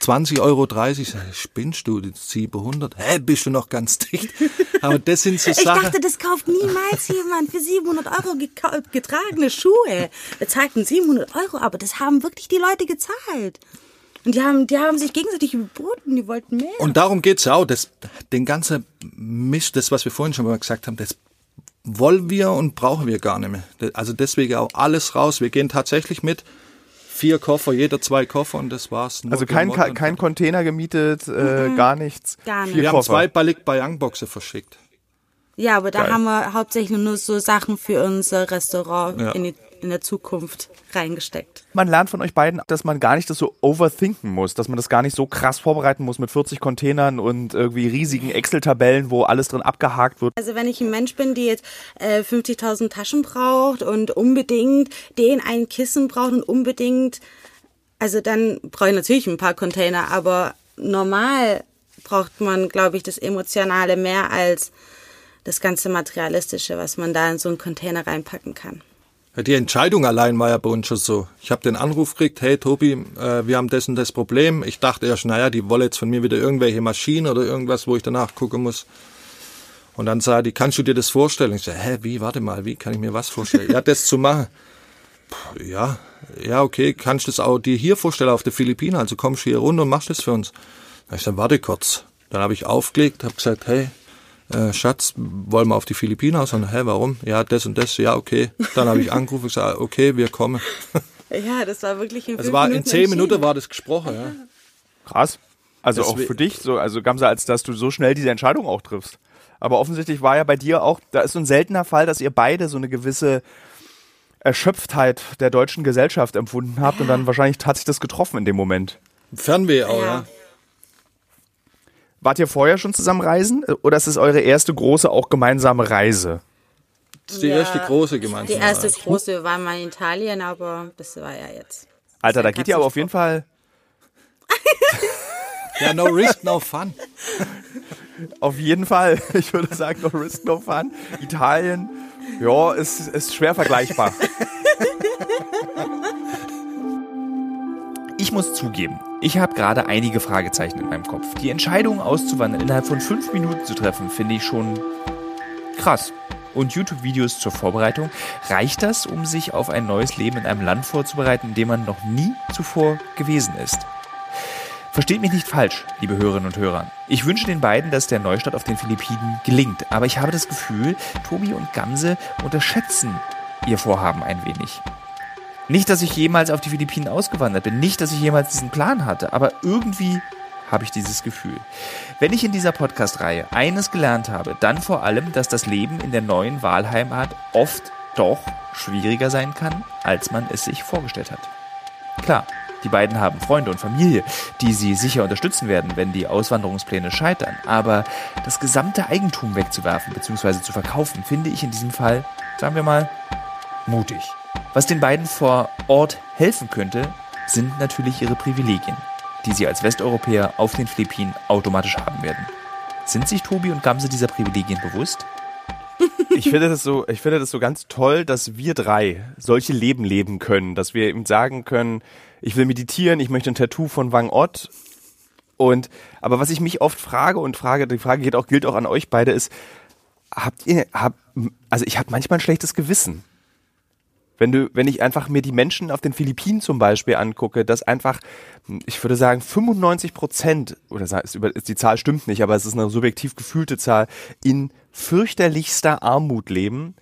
20 Euro 30. Ich sag, spinnst du, die 700? Hä, bist du noch ganz dicht? Aber das sind so Ich Sachen. dachte, das kauft niemals jemand für 700 Euro getragene Schuhe. Wir zahlten 700 Euro, aber das haben wirklich die Leute gezahlt. Und die haben, die haben sich gegenseitig überboten, die wollten mehr. Und darum geht's ja auch. Das, den ganzen Mist, das, was wir vorhin schon mal gesagt haben, das wollen wir und brauchen wir gar nicht mehr. Also deswegen auch alles raus. Wir gehen tatsächlich mit vier Koffer, jeder zwei Koffer und das war's. Nur Also kein, kein Container gemietet, äh, gar nichts. Gar nicht. Wir haben Koffer. zwei Ballik bei Youngboxe verschickt. ja, aber da Geil. haben wir hauptsächlich nur so Sachen für unser Restaurant Ja. in, die, in der Zukunft reingesteckt. Man lernt von euch beiden, dass man gar nicht das so overthinken muss, dass man das gar nicht so krass vorbereiten muss mit 40 Containern und irgendwie riesigen Excel-Tabellen, wo alles drin abgehakt wird. Also wenn ich ein Mensch bin, die jetzt äh, 50.000 Taschen braucht und unbedingt den ein Kissen braucht und unbedingt, also dann brauche ich natürlich ein paar Container, aber normal braucht man, glaube ich, das Emotionale mehr als das ganze Materialistische, was man da in so einen Container reinpacken kann. Die Entscheidung allein war ja bei uns schon so. Ich habe den Anruf gekriegt, hey Tobi, äh, wir haben das und das Problem. Ich dachte erst, naja, die wollen jetzt von mir wieder irgendwelche Maschinen oder irgendwas, wo ich danach gucken muss. Und dann sah die, kannst du dir das vorstellen? Ich sage, hä, wie, warte mal, wie kann ich mir was vorstellen? ja, das zu machen. Puh, ja, ja, okay, kannst du das auch dir hier vorstellen auf der Philippinen? Also kommst du hier runter und machst das für uns. Da ich dann warte kurz. Dann habe ich aufgelegt, habe gesagt, hey, äh, Schatz, wollen wir auf die Philippinen aus? Und hä, warum? Ja, das und das, ja, okay. Dann habe ich angerufen und gesagt, okay, wir kommen. Ja, das war wirklich in Also war in zehn Minuten war das gesprochen, ja. Krass. Also auch Deswe- für dich, so, also Gamsa, als dass du so schnell diese Entscheidung auch triffst. Aber offensichtlich war ja bei dir auch, da ist so ein seltener Fall, dass ihr beide so eine gewisse Erschöpftheit der deutschen Gesellschaft empfunden habt und dann wahrscheinlich hat sich das getroffen in dem Moment. Fernweh auch, Ja. ja. Wart ihr vorher schon zusammen reisen oder ist es eure erste große auch gemeinsame Reise? Das ist die erste große gemeinsame Die erste Reise. große, wir waren mal in Italien, aber das war ja jetzt. Alter, da geht ihr aber auf jeden Fall, Ja, no risk, no fun. auf jeden Fall, ich würde sagen, no risk, no fun. Italien, ja, ist, ist schwer vergleichbar. Ich muss zugeben, ich habe gerade einige Fragezeichen in meinem Kopf. Die Entscheidung auszuwandern innerhalb von fünf Minuten zu treffen, finde ich schon krass. Und YouTube-Videos zur Vorbereitung, reicht das, um sich auf ein neues Leben in einem Land vorzubereiten, in dem man noch nie zuvor gewesen ist? Versteht mich nicht falsch, liebe Hörerinnen und Hörer. Ich wünsche den beiden, dass der Neustart auf den Philippinen gelingt. Aber ich habe das Gefühl, Tobi und Gamse unterschätzen ihr Vorhaben ein wenig. Nicht, dass ich jemals auf die Philippinen ausgewandert bin, nicht, dass ich jemals diesen Plan hatte, aber irgendwie habe ich dieses Gefühl. Wenn ich in dieser Podcast-Reihe eines gelernt habe, dann vor allem, dass das Leben in der neuen Wahlheimat oft doch schwieriger sein kann, als man es sich vorgestellt hat. Klar, die beiden haben Freunde und Familie, die sie sicher unterstützen werden, wenn die Auswanderungspläne scheitern. Aber das gesamte Eigentum wegzuwerfen bzw. zu verkaufen, finde ich in diesem Fall, sagen wir mal, mutig. Was den beiden vor Ort helfen könnte, sind natürlich ihre Privilegien, die sie als Westeuropäer auf den Philippinen automatisch haben werden. Sind sich Tobi und Gamse dieser Privilegien bewusst? Ich finde das so, ich finde das so ganz toll, dass wir drei solche Leben leben können, dass wir ihm sagen können, ich will meditieren, ich möchte ein Tattoo von Wang Ott. Und, aber was ich mich oft frage und frage, die Frage geht auch, gilt auch an euch beide, ist, habt ihr, hab, also ich habe manchmal ein schlechtes Gewissen. Wenn du, wenn ich einfach mir die Menschen auf den Philippinen zum Beispiel angucke, dass einfach, ich würde sagen, 95 Prozent, oder die Zahl stimmt nicht, aber es ist eine subjektiv gefühlte Zahl, in fürchterlichster Armut leben.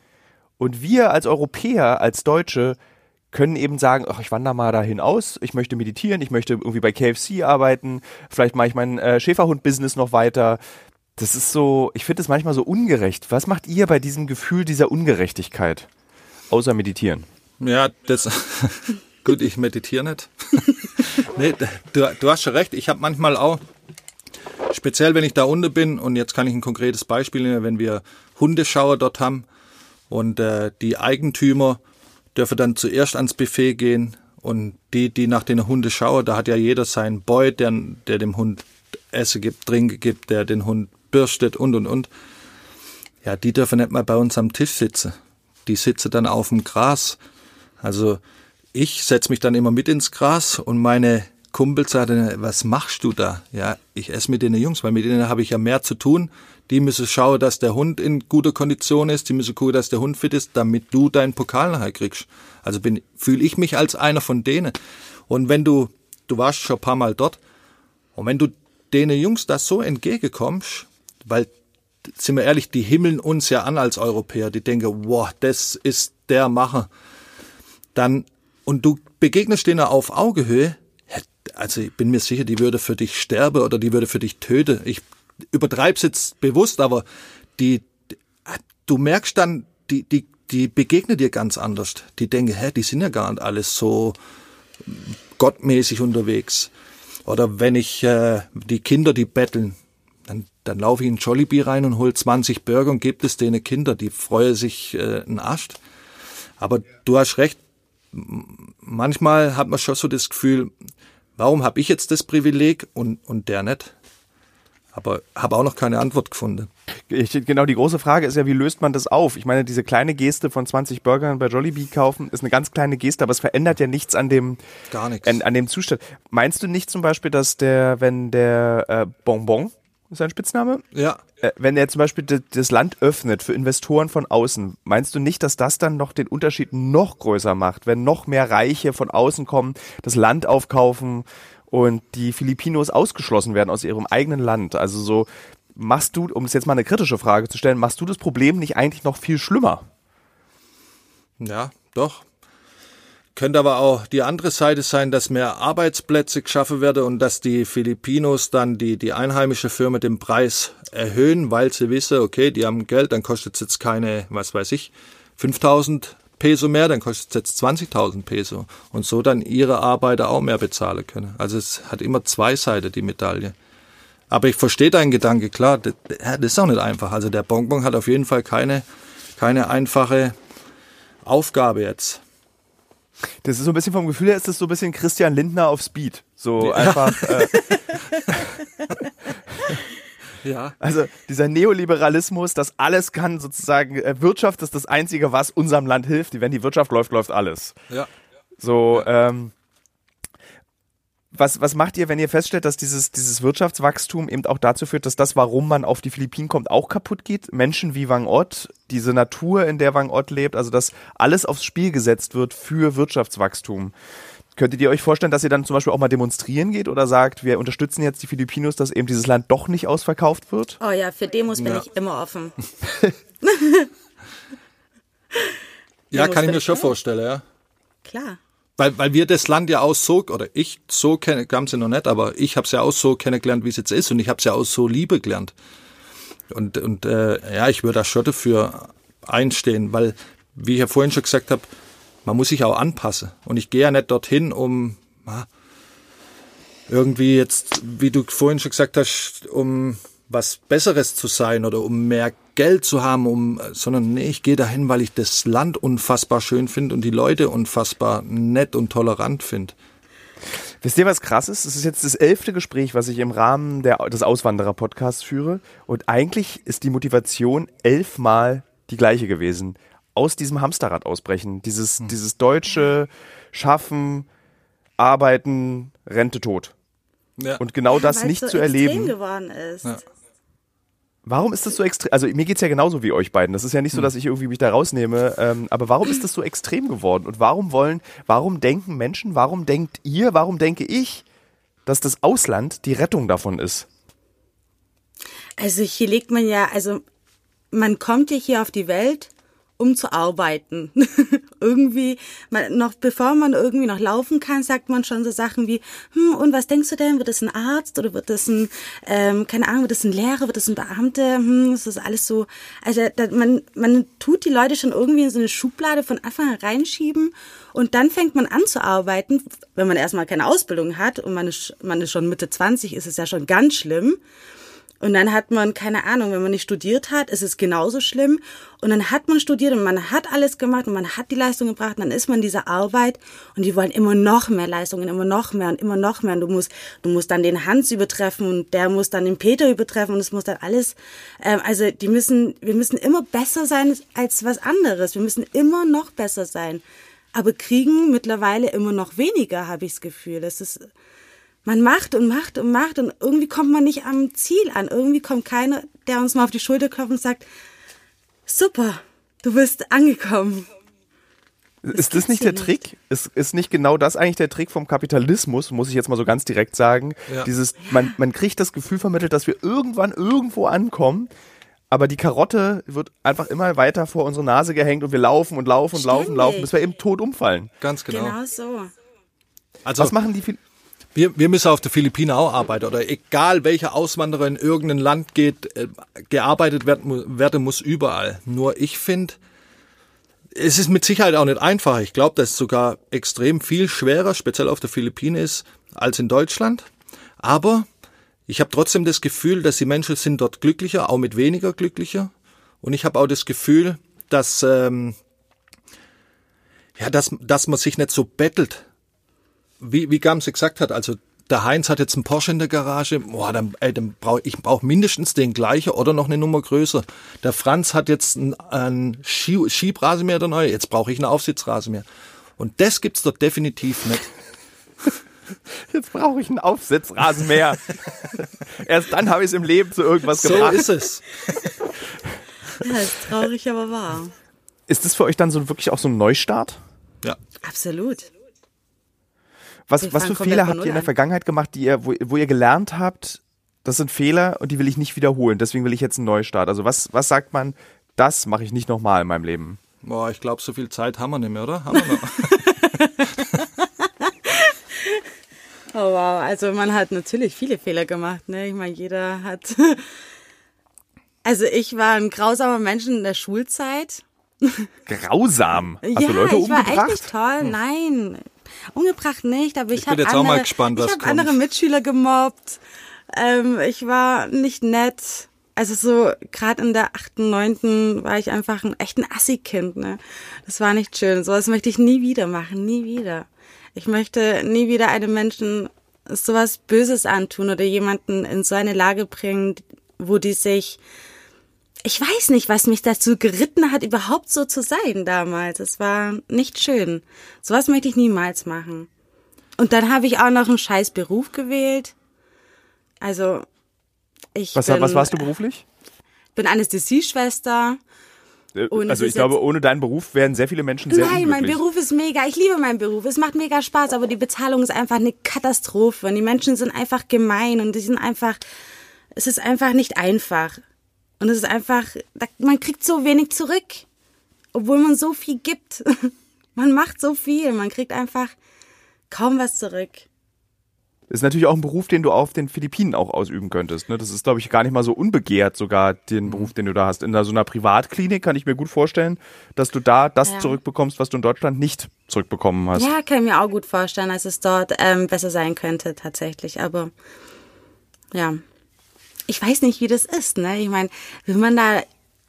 Und wir als Europäer, als Deutsche, können eben sagen, ach, ich wandere mal dahin aus, ich möchte meditieren, ich möchte irgendwie bei KFC arbeiten, vielleicht mache ich mein äh, Schäferhund-Business noch weiter. Das ist so, ich finde es manchmal so ungerecht. Was macht ihr bei diesem Gefühl dieser Ungerechtigkeit? Außer meditieren. Ja, das. gut, ich meditiere nicht. nee, du, du hast schon recht. Ich habe manchmal auch, speziell wenn ich da unten bin, und jetzt kann ich ein konkretes Beispiel nehmen, wenn wir Hundeschauer dort haben und äh, die Eigentümer dürfen dann zuerst ans Buffet gehen und die, die nach den Hundeschauer, da hat ja jeder seinen Boy, der, der dem Hund Essen gibt, Trinken gibt, der den Hund bürstet und und und. Ja, die dürfen nicht mal bei uns am Tisch sitzen die sitze dann auf dem Gras. Also ich setze mich dann immer mit ins Gras und meine Kumpel sagen, was machst du da? Ja, ich esse mit den Jungs, weil mit denen habe ich ja mehr zu tun. Die müssen schauen, dass der Hund in guter Kondition ist, die müssen gucken, dass der Hund fit ist, damit du deinen Pokal nachher kriegst. Also bin, fühle ich mich als einer von denen. Und wenn du, du warst schon ein paar Mal dort, und wenn du denen Jungs das so entgegenkommst, weil sind wir ehrlich, die himmeln uns ja an als Europäer. Die denken, wow, das ist der Macher. Dann, und du begegnest denen auf Augehöhe, also ich bin mir sicher, die würde für dich sterben oder die würde für dich töten. Ich übertreib's jetzt bewusst, aber die, du merkst dann, die, die, die begegnen dir ganz anders. Die denken, hä, die sind ja gar nicht alles so gottmäßig unterwegs. Oder wenn ich äh, die Kinder, die betteln, dann, laufe ich in Jollibee rein und hol 20 Burger und gebe es denen Kinder, die freuen sich äh, einen Arsch. Aber du hast recht, manchmal hat man schon so das Gefühl, warum habe ich jetzt das Privileg und, und der nicht? Aber habe auch noch keine Antwort gefunden. Ich, genau, die große Frage ist ja, wie löst man das auf? Ich meine, diese kleine Geste von 20 Burgern bei Jollibee kaufen ist eine ganz kleine Geste, aber es verändert ja nichts an dem, Gar nichts. An, an dem Zustand. Meinst du nicht zum Beispiel, dass der, wenn der äh, Bonbon sein Spitzname? Ja. Äh, wenn er zum Beispiel das Land öffnet für Investoren von außen, meinst du nicht, dass das dann noch den Unterschied noch größer macht, wenn noch mehr Reiche von außen kommen, das Land aufkaufen und die Filipinos ausgeschlossen werden aus ihrem eigenen Land? Also so, machst du, um es jetzt mal eine kritische Frage zu stellen, machst du das Problem nicht eigentlich noch viel schlimmer? Ja, doch. Könnte aber auch die andere Seite sein, dass mehr Arbeitsplätze geschaffen werden und dass die Filipinos dann die, die einheimische Firma den Preis erhöhen, weil sie wissen, okay, die haben Geld, dann kostet es jetzt keine, was weiß ich, 5000 Peso mehr, dann kostet es jetzt 20.000 Peso. Und so dann ihre Arbeiter auch mehr bezahlen können. Also es hat immer zwei Seiten, die Medaille. Aber ich verstehe deinen Gedanke, klar, das, das ist auch nicht einfach. Also der Bonbon hat auf jeden Fall keine, keine einfache Aufgabe jetzt. Das ist so ein bisschen vom Gefühl her, ist das so ein bisschen Christian Lindner auf Speed. So einfach. Äh, ja. Also dieser Neoliberalismus, das alles kann sozusagen, äh, Wirtschaft ist das Einzige, was unserem Land hilft. Wenn die Wirtschaft läuft, läuft alles. Ja. So, ähm, was, was macht ihr, wenn ihr feststellt, dass dieses, dieses Wirtschaftswachstum eben auch dazu führt, dass das, warum man auf die Philippinen kommt, auch kaputt geht? Menschen wie Wang Ott, diese Natur, in der Wang Ott lebt, also dass alles aufs Spiel gesetzt wird für Wirtschaftswachstum. Könntet ihr euch vorstellen, dass ihr dann zum Beispiel auch mal demonstrieren geht oder sagt, wir unterstützen jetzt die Filipinos, dass eben dieses Land doch nicht ausverkauft wird? Oh ja, für Demos bin ja. ich immer offen. ja, kann ich mir schon vorstellen, ja. Klar weil, weil wir das Land ja auch so, oder ich so kenne, haben sie noch nicht, aber ich habe es ja auch so kennengelernt, wie es jetzt ist und ich habe es ja auch so liebe gelernt. Und, und äh, ja, ich würde da schon dafür einstehen, weil, wie ich ja vorhin schon gesagt habe, man muss sich auch anpassen. Und ich gehe ja nicht dorthin, um ah, irgendwie jetzt, wie du vorhin schon gesagt hast, um was Besseres zu sein oder um mehr Geld zu haben, um, sondern nee, ich gehe dahin, weil ich das Land unfassbar schön finde und die Leute unfassbar nett und tolerant finde. Wisst ihr, was krass ist? Es ist jetzt das elfte Gespräch, was ich im Rahmen der, des Auswanderer-Podcasts führe. Und eigentlich ist die Motivation elfmal die gleiche gewesen. Aus diesem Hamsterrad ausbrechen. Dieses, hm. dieses deutsche Schaffen, Arbeiten, Rente tot. Ja. Und genau das Weil nicht so zu erleben. geworden ist. Ja. Warum ist das so extrem? Also mir geht's ja genauso wie euch beiden. Das ist ja nicht so, dass ich irgendwie mich da rausnehme. Ähm, aber warum ist das so extrem geworden? Und warum wollen, warum denken Menschen, warum denkt ihr, warum denke ich, dass das Ausland die Rettung davon ist? Also hier legt man ja, also man kommt ja hier auf die Welt, um zu arbeiten. irgendwie, man, noch bevor man irgendwie noch laufen kann, sagt man schon so Sachen wie, hm, und was denkst du denn? Wird es ein Arzt oder wird es ein, ähm, keine Ahnung, wird es ein Lehrer, wird es ein Beamter? Hm, das ist alles so, also da, man, man tut die Leute schon irgendwie in so eine Schublade von Anfang an reinschieben und dann fängt man an zu arbeiten, wenn man erstmal keine Ausbildung hat und man ist, man ist schon Mitte 20, ist es ja schon ganz schlimm. Und dann hat man, keine Ahnung, wenn man nicht studiert hat, ist es genauso schlimm. Und dann hat man studiert und man hat alles gemacht und man hat die Leistung gebracht. Und dann ist man in dieser Arbeit und die wollen immer noch mehr Leistungen, immer noch mehr und immer noch mehr. Und du musst, du musst dann den Hans übertreffen und der muss dann den Peter übertreffen und es muss dann alles, ähm, also die müssen, wir müssen immer besser sein als was anderes. Wir müssen immer noch besser sein. Aber kriegen mittlerweile immer noch weniger, habe ich das Gefühl. Das ist, man macht und macht und macht und irgendwie kommt man nicht am Ziel an. Irgendwie kommt keiner, der uns mal auf die Schulter klopft und sagt, super, du bist angekommen. ist das nicht der nicht. Trick? Ist, ist nicht genau das eigentlich der Trick vom Kapitalismus, muss ich jetzt mal so ganz direkt sagen? Ja. Dieses, man, man kriegt das Gefühl vermittelt, dass wir irgendwann irgendwo ankommen, aber die Karotte wird einfach immer weiter vor unsere Nase gehängt und wir laufen und laufen und Ständig. laufen und laufen, bis wir eben tot umfallen. Ganz genau. Genau so. Also, Was machen die wir, wir müssen auf der Philippinen auch arbeiten oder egal welcher Auswanderer in irgendein Land geht, äh, gearbeitet werden, werden muss überall. Nur ich finde, es ist mit Sicherheit auch nicht einfach. Ich glaube, dass es sogar extrem viel schwerer, speziell auf der Philippinen ist, als in Deutschland. Aber ich habe trotzdem das Gefühl, dass die Menschen sind dort glücklicher, auch mit weniger glücklicher. Und ich habe auch das Gefühl, dass ähm, ja, dass, dass man sich nicht so bettelt wie, wie Gamse gesagt hat, also der Heinz hat jetzt einen Porsche in der Garage, boah, dann, ey, dann brauch, ich brauche mindestens den gleichen oder noch eine Nummer größer. Der Franz hat jetzt einen, einen Ski, Schiebrasenmäher der neue, jetzt brauche ich einen Aufsitzrasenmäher. Und das gibt's dort definitiv nicht. Jetzt brauche ich einen Aufsitzrasenmäher. Erst dann habe ich es im Leben zu irgendwas so gebracht. So ist es. Ja, ist traurig, aber wahr. Ist das für euch dann so wirklich auch so ein Neustart? Ja. Absolut. Was, was für Fehler habt ihr in der Vergangenheit gemacht, die ihr, wo, wo ihr gelernt habt, das sind Fehler und die will ich nicht wiederholen, deswegen will ich jetzt einen Neustart. Also was, was sagt man, das mache ich nicht nochmal in meinem Leben? Boah, ich glaube, so viel Zeit haben wir nicht mehr, oder? Haben wir noch? oh wow, also man hat natürlich viele Fehler gemacht, ne? Ich meine, jeder hat. Also ich war ein grausamer Mensch in der Schulzeit. Grausam? Hast ja, du Leute ich war umgebracht? echt nicht toll. Nein, Umgebracht nicht, aber ich, ich habe andere, ich hab andere Mitschüler gemobbt. Ähm, ich war nicht nett. Also so gerade in der achten, neunten war ich einfach ein echt ein Assi-Kind. Ne? Das war nicht schön. Sowas möchte ich nie wieder machen, nie wieder. Ich möchte nie wieder einem Menschen sowas Böses antun oder jemanden in so eine Lage bringen, wo die sich ich weiß nicht, was mich dazu geritten hat, überhaupt so zu sein damals. Es war nicht schön. Sowas möchte ich niemals machen. Und dann habe ich auch noch einen scheiß Beruf gewählt. Also, ich was, bin, was warst du beruflich? bin Anästhesieschwester. Äh, und also ich glaube, ohne deinen Beruf wären sehr viele Menschen sehr Nein, mein Beruf ist mega. Ich liebe meinen Beruf. Es macht mega Spaß, aber die Bezahlung ist einfach eine Katastrophe. Und die Menschen sind einfach gemein und die sind einfach, es ist einfach nicht einfach. Und es ist einfach, man kriegt so wenig zurück, obwohl man so viel gibt. Man macht so viel, man kriegt einfach kaum was zurück. Das ist natürlich auch ein Beruf, den du auf den Philippinen auch ausüben könntest. Ne? Das ist, glaube ich, gar nicht mal so unbegehrt, sogar den mhm. Beruf, den du da hast. In so einer Privatklinik kann ich mir gut vorstellen, dass du da das ja. zurückbekommst, was du in Deutschland nicht zurückbekommen hast. Ja, kann ich mir auch gut vorstellen, dass es dort ähm, besser sein könnte, tatsächlich. Aber ja, ich weiß nicht, wie das ist. Ne? Ich meine, will man da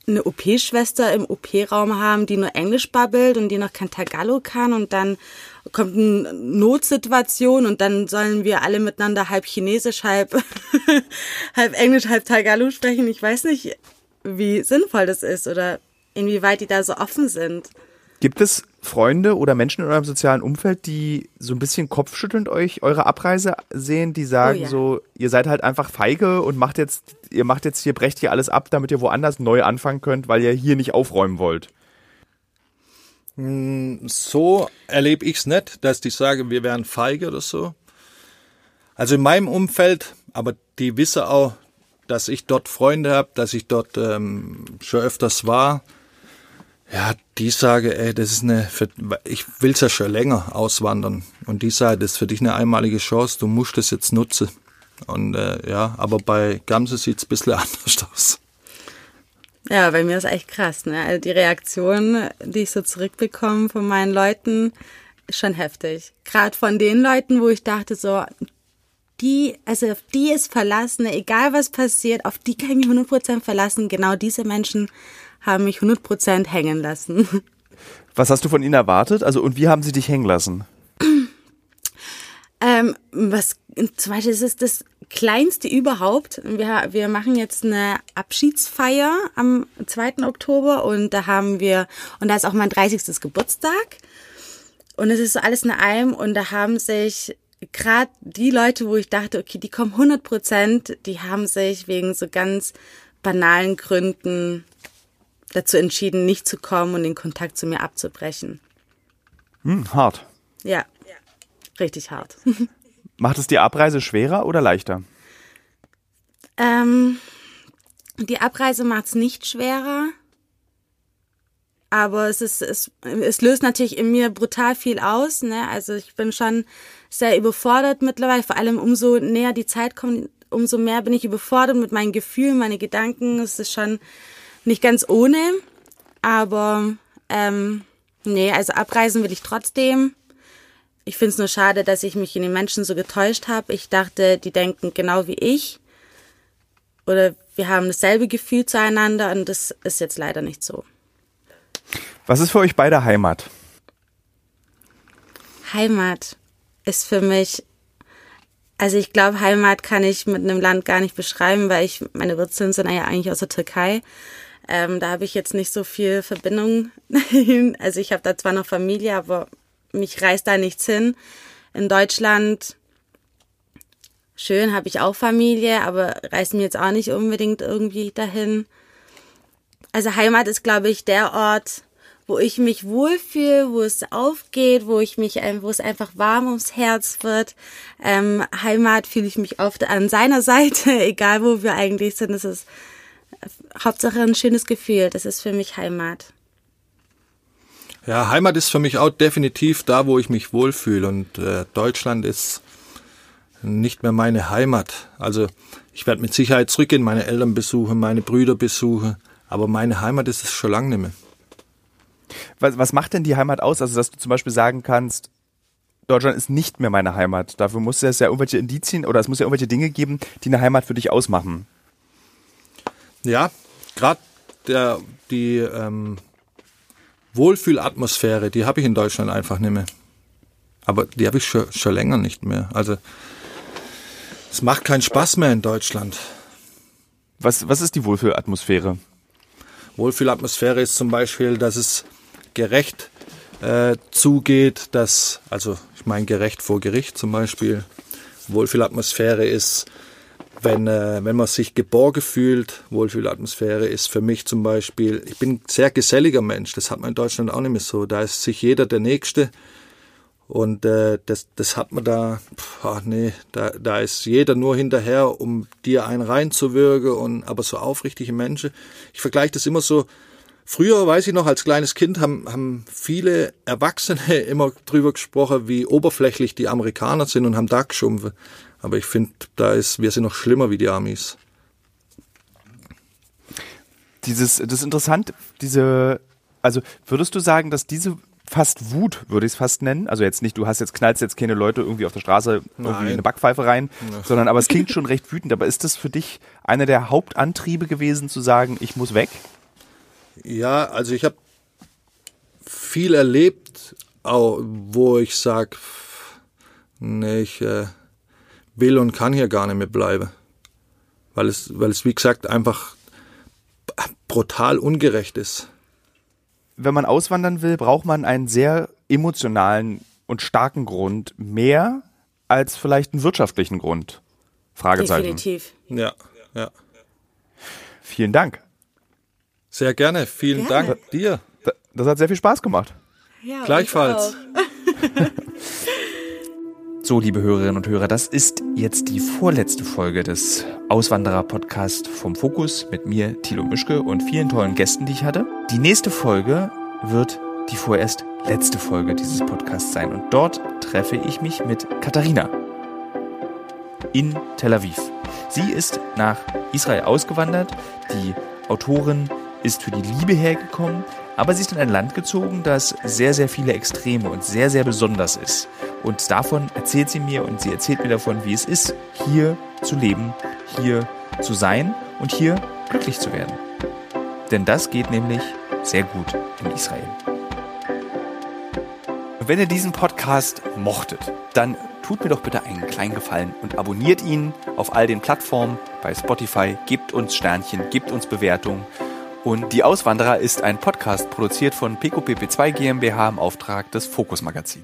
eine OP-Schwester im OP-Raum haben, die nur Englisch babbelt und die noch kein Tagalog kann und dann kommt eine Notsituation und dann sollen wir alle miteinander halb Chinesisch, halb, halb Englisch, halb Tagalog sprechen. Ich weiß nicht, wie sinnvoll das ist oder inwieweit die da so offen sind. Gibt es Freunde oder Menschen in eurem sozialen Umfeld, die so ein bisschen kopfschüttelnd euch eure Abreise sehen, die sagen Oh ja. so, ihr seid halt einfach feige und macht jetzt, ihr macht jetzt hier, brecht hier alles ab, damit ihr woanders neu anfangen könnt, weil ihr hier nicht aufräumen wollt? So erlebe ich es nicht, dass die sagen, wir wären feige oder so. Also in meinem Umfeld, aber die wissen auch, dass ich dort Freunde habe, dass ich dort ähm, schon öfters war. Ja, die sagen, ey, das ist eine, ich will's ja schon länger auswandern. Und die sagen, das ist für dich eine einmalige Chance, du musst das jetzt nutzen. Und äh, ja, aber bei Gamse sieht's ein bisschen anders aus. Ja, bei mir ist echt krass, ne? Also die Reaktion, die ich so zurückbekomme von meinen Leuten, ist schon heftig. Gerade von den Leuten, wo ich dachte so, die, also auf die ist verlassen, egal was passiert, auf die kann ich mich 100% verlassen. Genau diese Menschen haben mich 100% hängen lassen. Was hast du von ihnen erwartet? Also, und wie haben sie dich hängen lassen? Ähm, was zum Beispiel ist es das kleinste überhaupt. Wir, wir machen jetzt eine Abschiedsfeier am 2. Oktober und da haben wir, und da ist auch mein 30. Geburtstag. Und es ist so alles in einem und da haben sich gerade die Leute, wo ich dachte, okay, die kommen 100 Prozent, die haben sich wegen so ganz banalen Gründen dazu entschieden, nicht zu kommen und den Kontakt zu mir abzubrechen. Hm, hart. Ja, richtig hart. Macht es die Abreise schwerer oder leichter? Ähm, die Abreise macht es nicht schwerer. Aber es ist, es, es löst natürlich in mir brutal viel aus, ne? Also ich bin schon sehr überfordert mittlerweile, vor allem umso näher die Zeit kommt, umso mehr bin ich überfordert mit meinen Gefühlen, meine Gedanken. Es ist schon nicht ganz ohne. Aber ähm, nee, also abreisen will ich trotzdem. Ich finde es nur schade, dass ich mich in den Menschen so getäuscht habe. Ich dachte, die denken genau wie ich. Oder wir haben dasselbe Gefühl zueinander und das ist jetzt leider nicht so. Was ist für euch beide Heimat? Heimat ist für mich, also ich glaube, Heimat kann ich mit einem Land gar nicht beschreiben, weil ich, meine Wurzeln sind ja eigentlich aus der Türkei. Ähm, da habe ich jetzt nicht so viel Verbindung hin. Also ich habe da zwar noch Familie, aber mich reißt da nichts hin. In Deutschland, schön, habe ich auch Familie, aber reißt mir jetzt auch nicht unbedingt irgendwie dahin. Also Heimat ist, glaube ich, der Ort, wo ich mich wohlfühle, wo es aufgeht, wo ich mich, wo es einfach warm ums Herz wird. Ähm, Heimat fühle ich mich oft an seiner Seite, egal wo wir eigentlich sind. Das ist Hauptsache ein schönes Gefühl. Das ist für mich Heimat. Ja, Heimat ist für mich auch definitiv da, wo ich mich wohlfühle. Und äh, Deutschland ist nicht mehr meine Heimat. Also ich werde mit Sicherheit zurückgehen, meine Eltern besuchen, meine Brüder besuchen. Aber meine Heimat ist es schon lange nicht mehr. Was, was macht denn die Heimat aus? Also, dass du zum Beispiel sagen kannst, Deutschland ist nicht mehr meine Heimat. Dafür muss es ja irgendwelche Indizien oder es muss ja irgendwelche Dinge geben, die eine Heimat für dich ausmachen. Ja, gerade der die ähm, Wohlfühlatmosphäre, die habe ich in Deutschland einfach nicht mehr. Aber die habe ich schon, schon länger nicht mehr. Also es macht keinen Spaß mehr in Deutschland. Was, was ist die Wohlfühlatmosphäre? Wohlfühlatmosphäre ist zum Beispiel, dass es gerecht äh, zugeht, dass, also ich meine gerecht vor Gericht zum Beispiel. Wohlfühlatmosphäre ist, wenn, äh, wenn man sich geborgen fühlt. Wohlfühlatmosphäre ist für mich zum Beispiel, ich bin ein sehr geselliger Mensch, das hat man in Deutschland auch nicht mehr so. Da ist sich jeder der Nächste. Und äh, das, das hat man da, ach nee, da, da ist jeder nur hinterher, um dir einen reinzuwürgen, und aber so aufrichtige Menschen. Ich vergleiche das immer so, früher, weiß ich noch, als kleines Kind haben, haben viele Erwachsene immer drüber gesprochen, wie oberflächlich die Amerikaner sind und haben da geschumpfen. Aber ich finde, da ist, wir sind noch schlimmer wie die Amis. Dieses, das ist interessant, diese, also würdest du sagen, dass diese fast Wut, würde ich es fast nennen. Also jetzt nicht, du hast jetzt knallst jetzt keine Leute irgendwie auf der Straße irgendwie Nein. eine Backpfeife rein, sondern aber es klingt schon recht wütend. Aber ist das für dich einer der Hauptantriebe gewesen, zu sagen, ich muss weg? Ja, also ich habe viel erlebt, wo ich sag, nee, ich äh, will und kann hier gar nicht mehr bleiben. Weil es, weil es, wie gesagt, einfach brutal ungerecht ist. wenn man auswandern will, braucht man einen sehr emotionalen und starken Grund mehr als vielleicht einen wirtschaftlichen Grund. Fragezeichen. Definitiv. Ja, ja. Vielen Dank. Sehr gerne. Vielen Gerne. Dank dir. Da- Das hat sehr viel Spaß gemacht. Ja, Gleichfalls. So, liebe Hörerinnen und Hörer, das ist jetzt die vorletzte Folge des Auswanderer-Podcast vom Fokus mit mir, Thilo Mischke und vielen tollen Gästen, die ich hatte. Die nächste Folge wird die vorerst letzte Folge dieses Podcasts sein und dort treffe ich mich mit Katharina in Tel Aviv. Sie ist nach Israel ausgewandert. Die Autorin ist für die Liebe hergekommen, aber sie ist in ein Land gezogen, das sehr, sehr viele Extreme und sehr, sehr besonders ist. Und davon erzählt sie mir und sie erzählt mir davon, wie es ist, hier zu leben, hier zu sein und hier glücklich zu werden. Denn das geht nämlich sehr gut in Israel. Wenn ihr diesen Podcast mochtet, dann tut mir doch bitte einen kleinen Gefallen und abonniert ihn auf all den Plattformen bei Spotify, gebt uns Sternchen, gebt uns Bewertungen. Und Die Auswanderer ist ein Podcast produziert von PQPP2 GmbH im Auftrag des Fokus Magazin.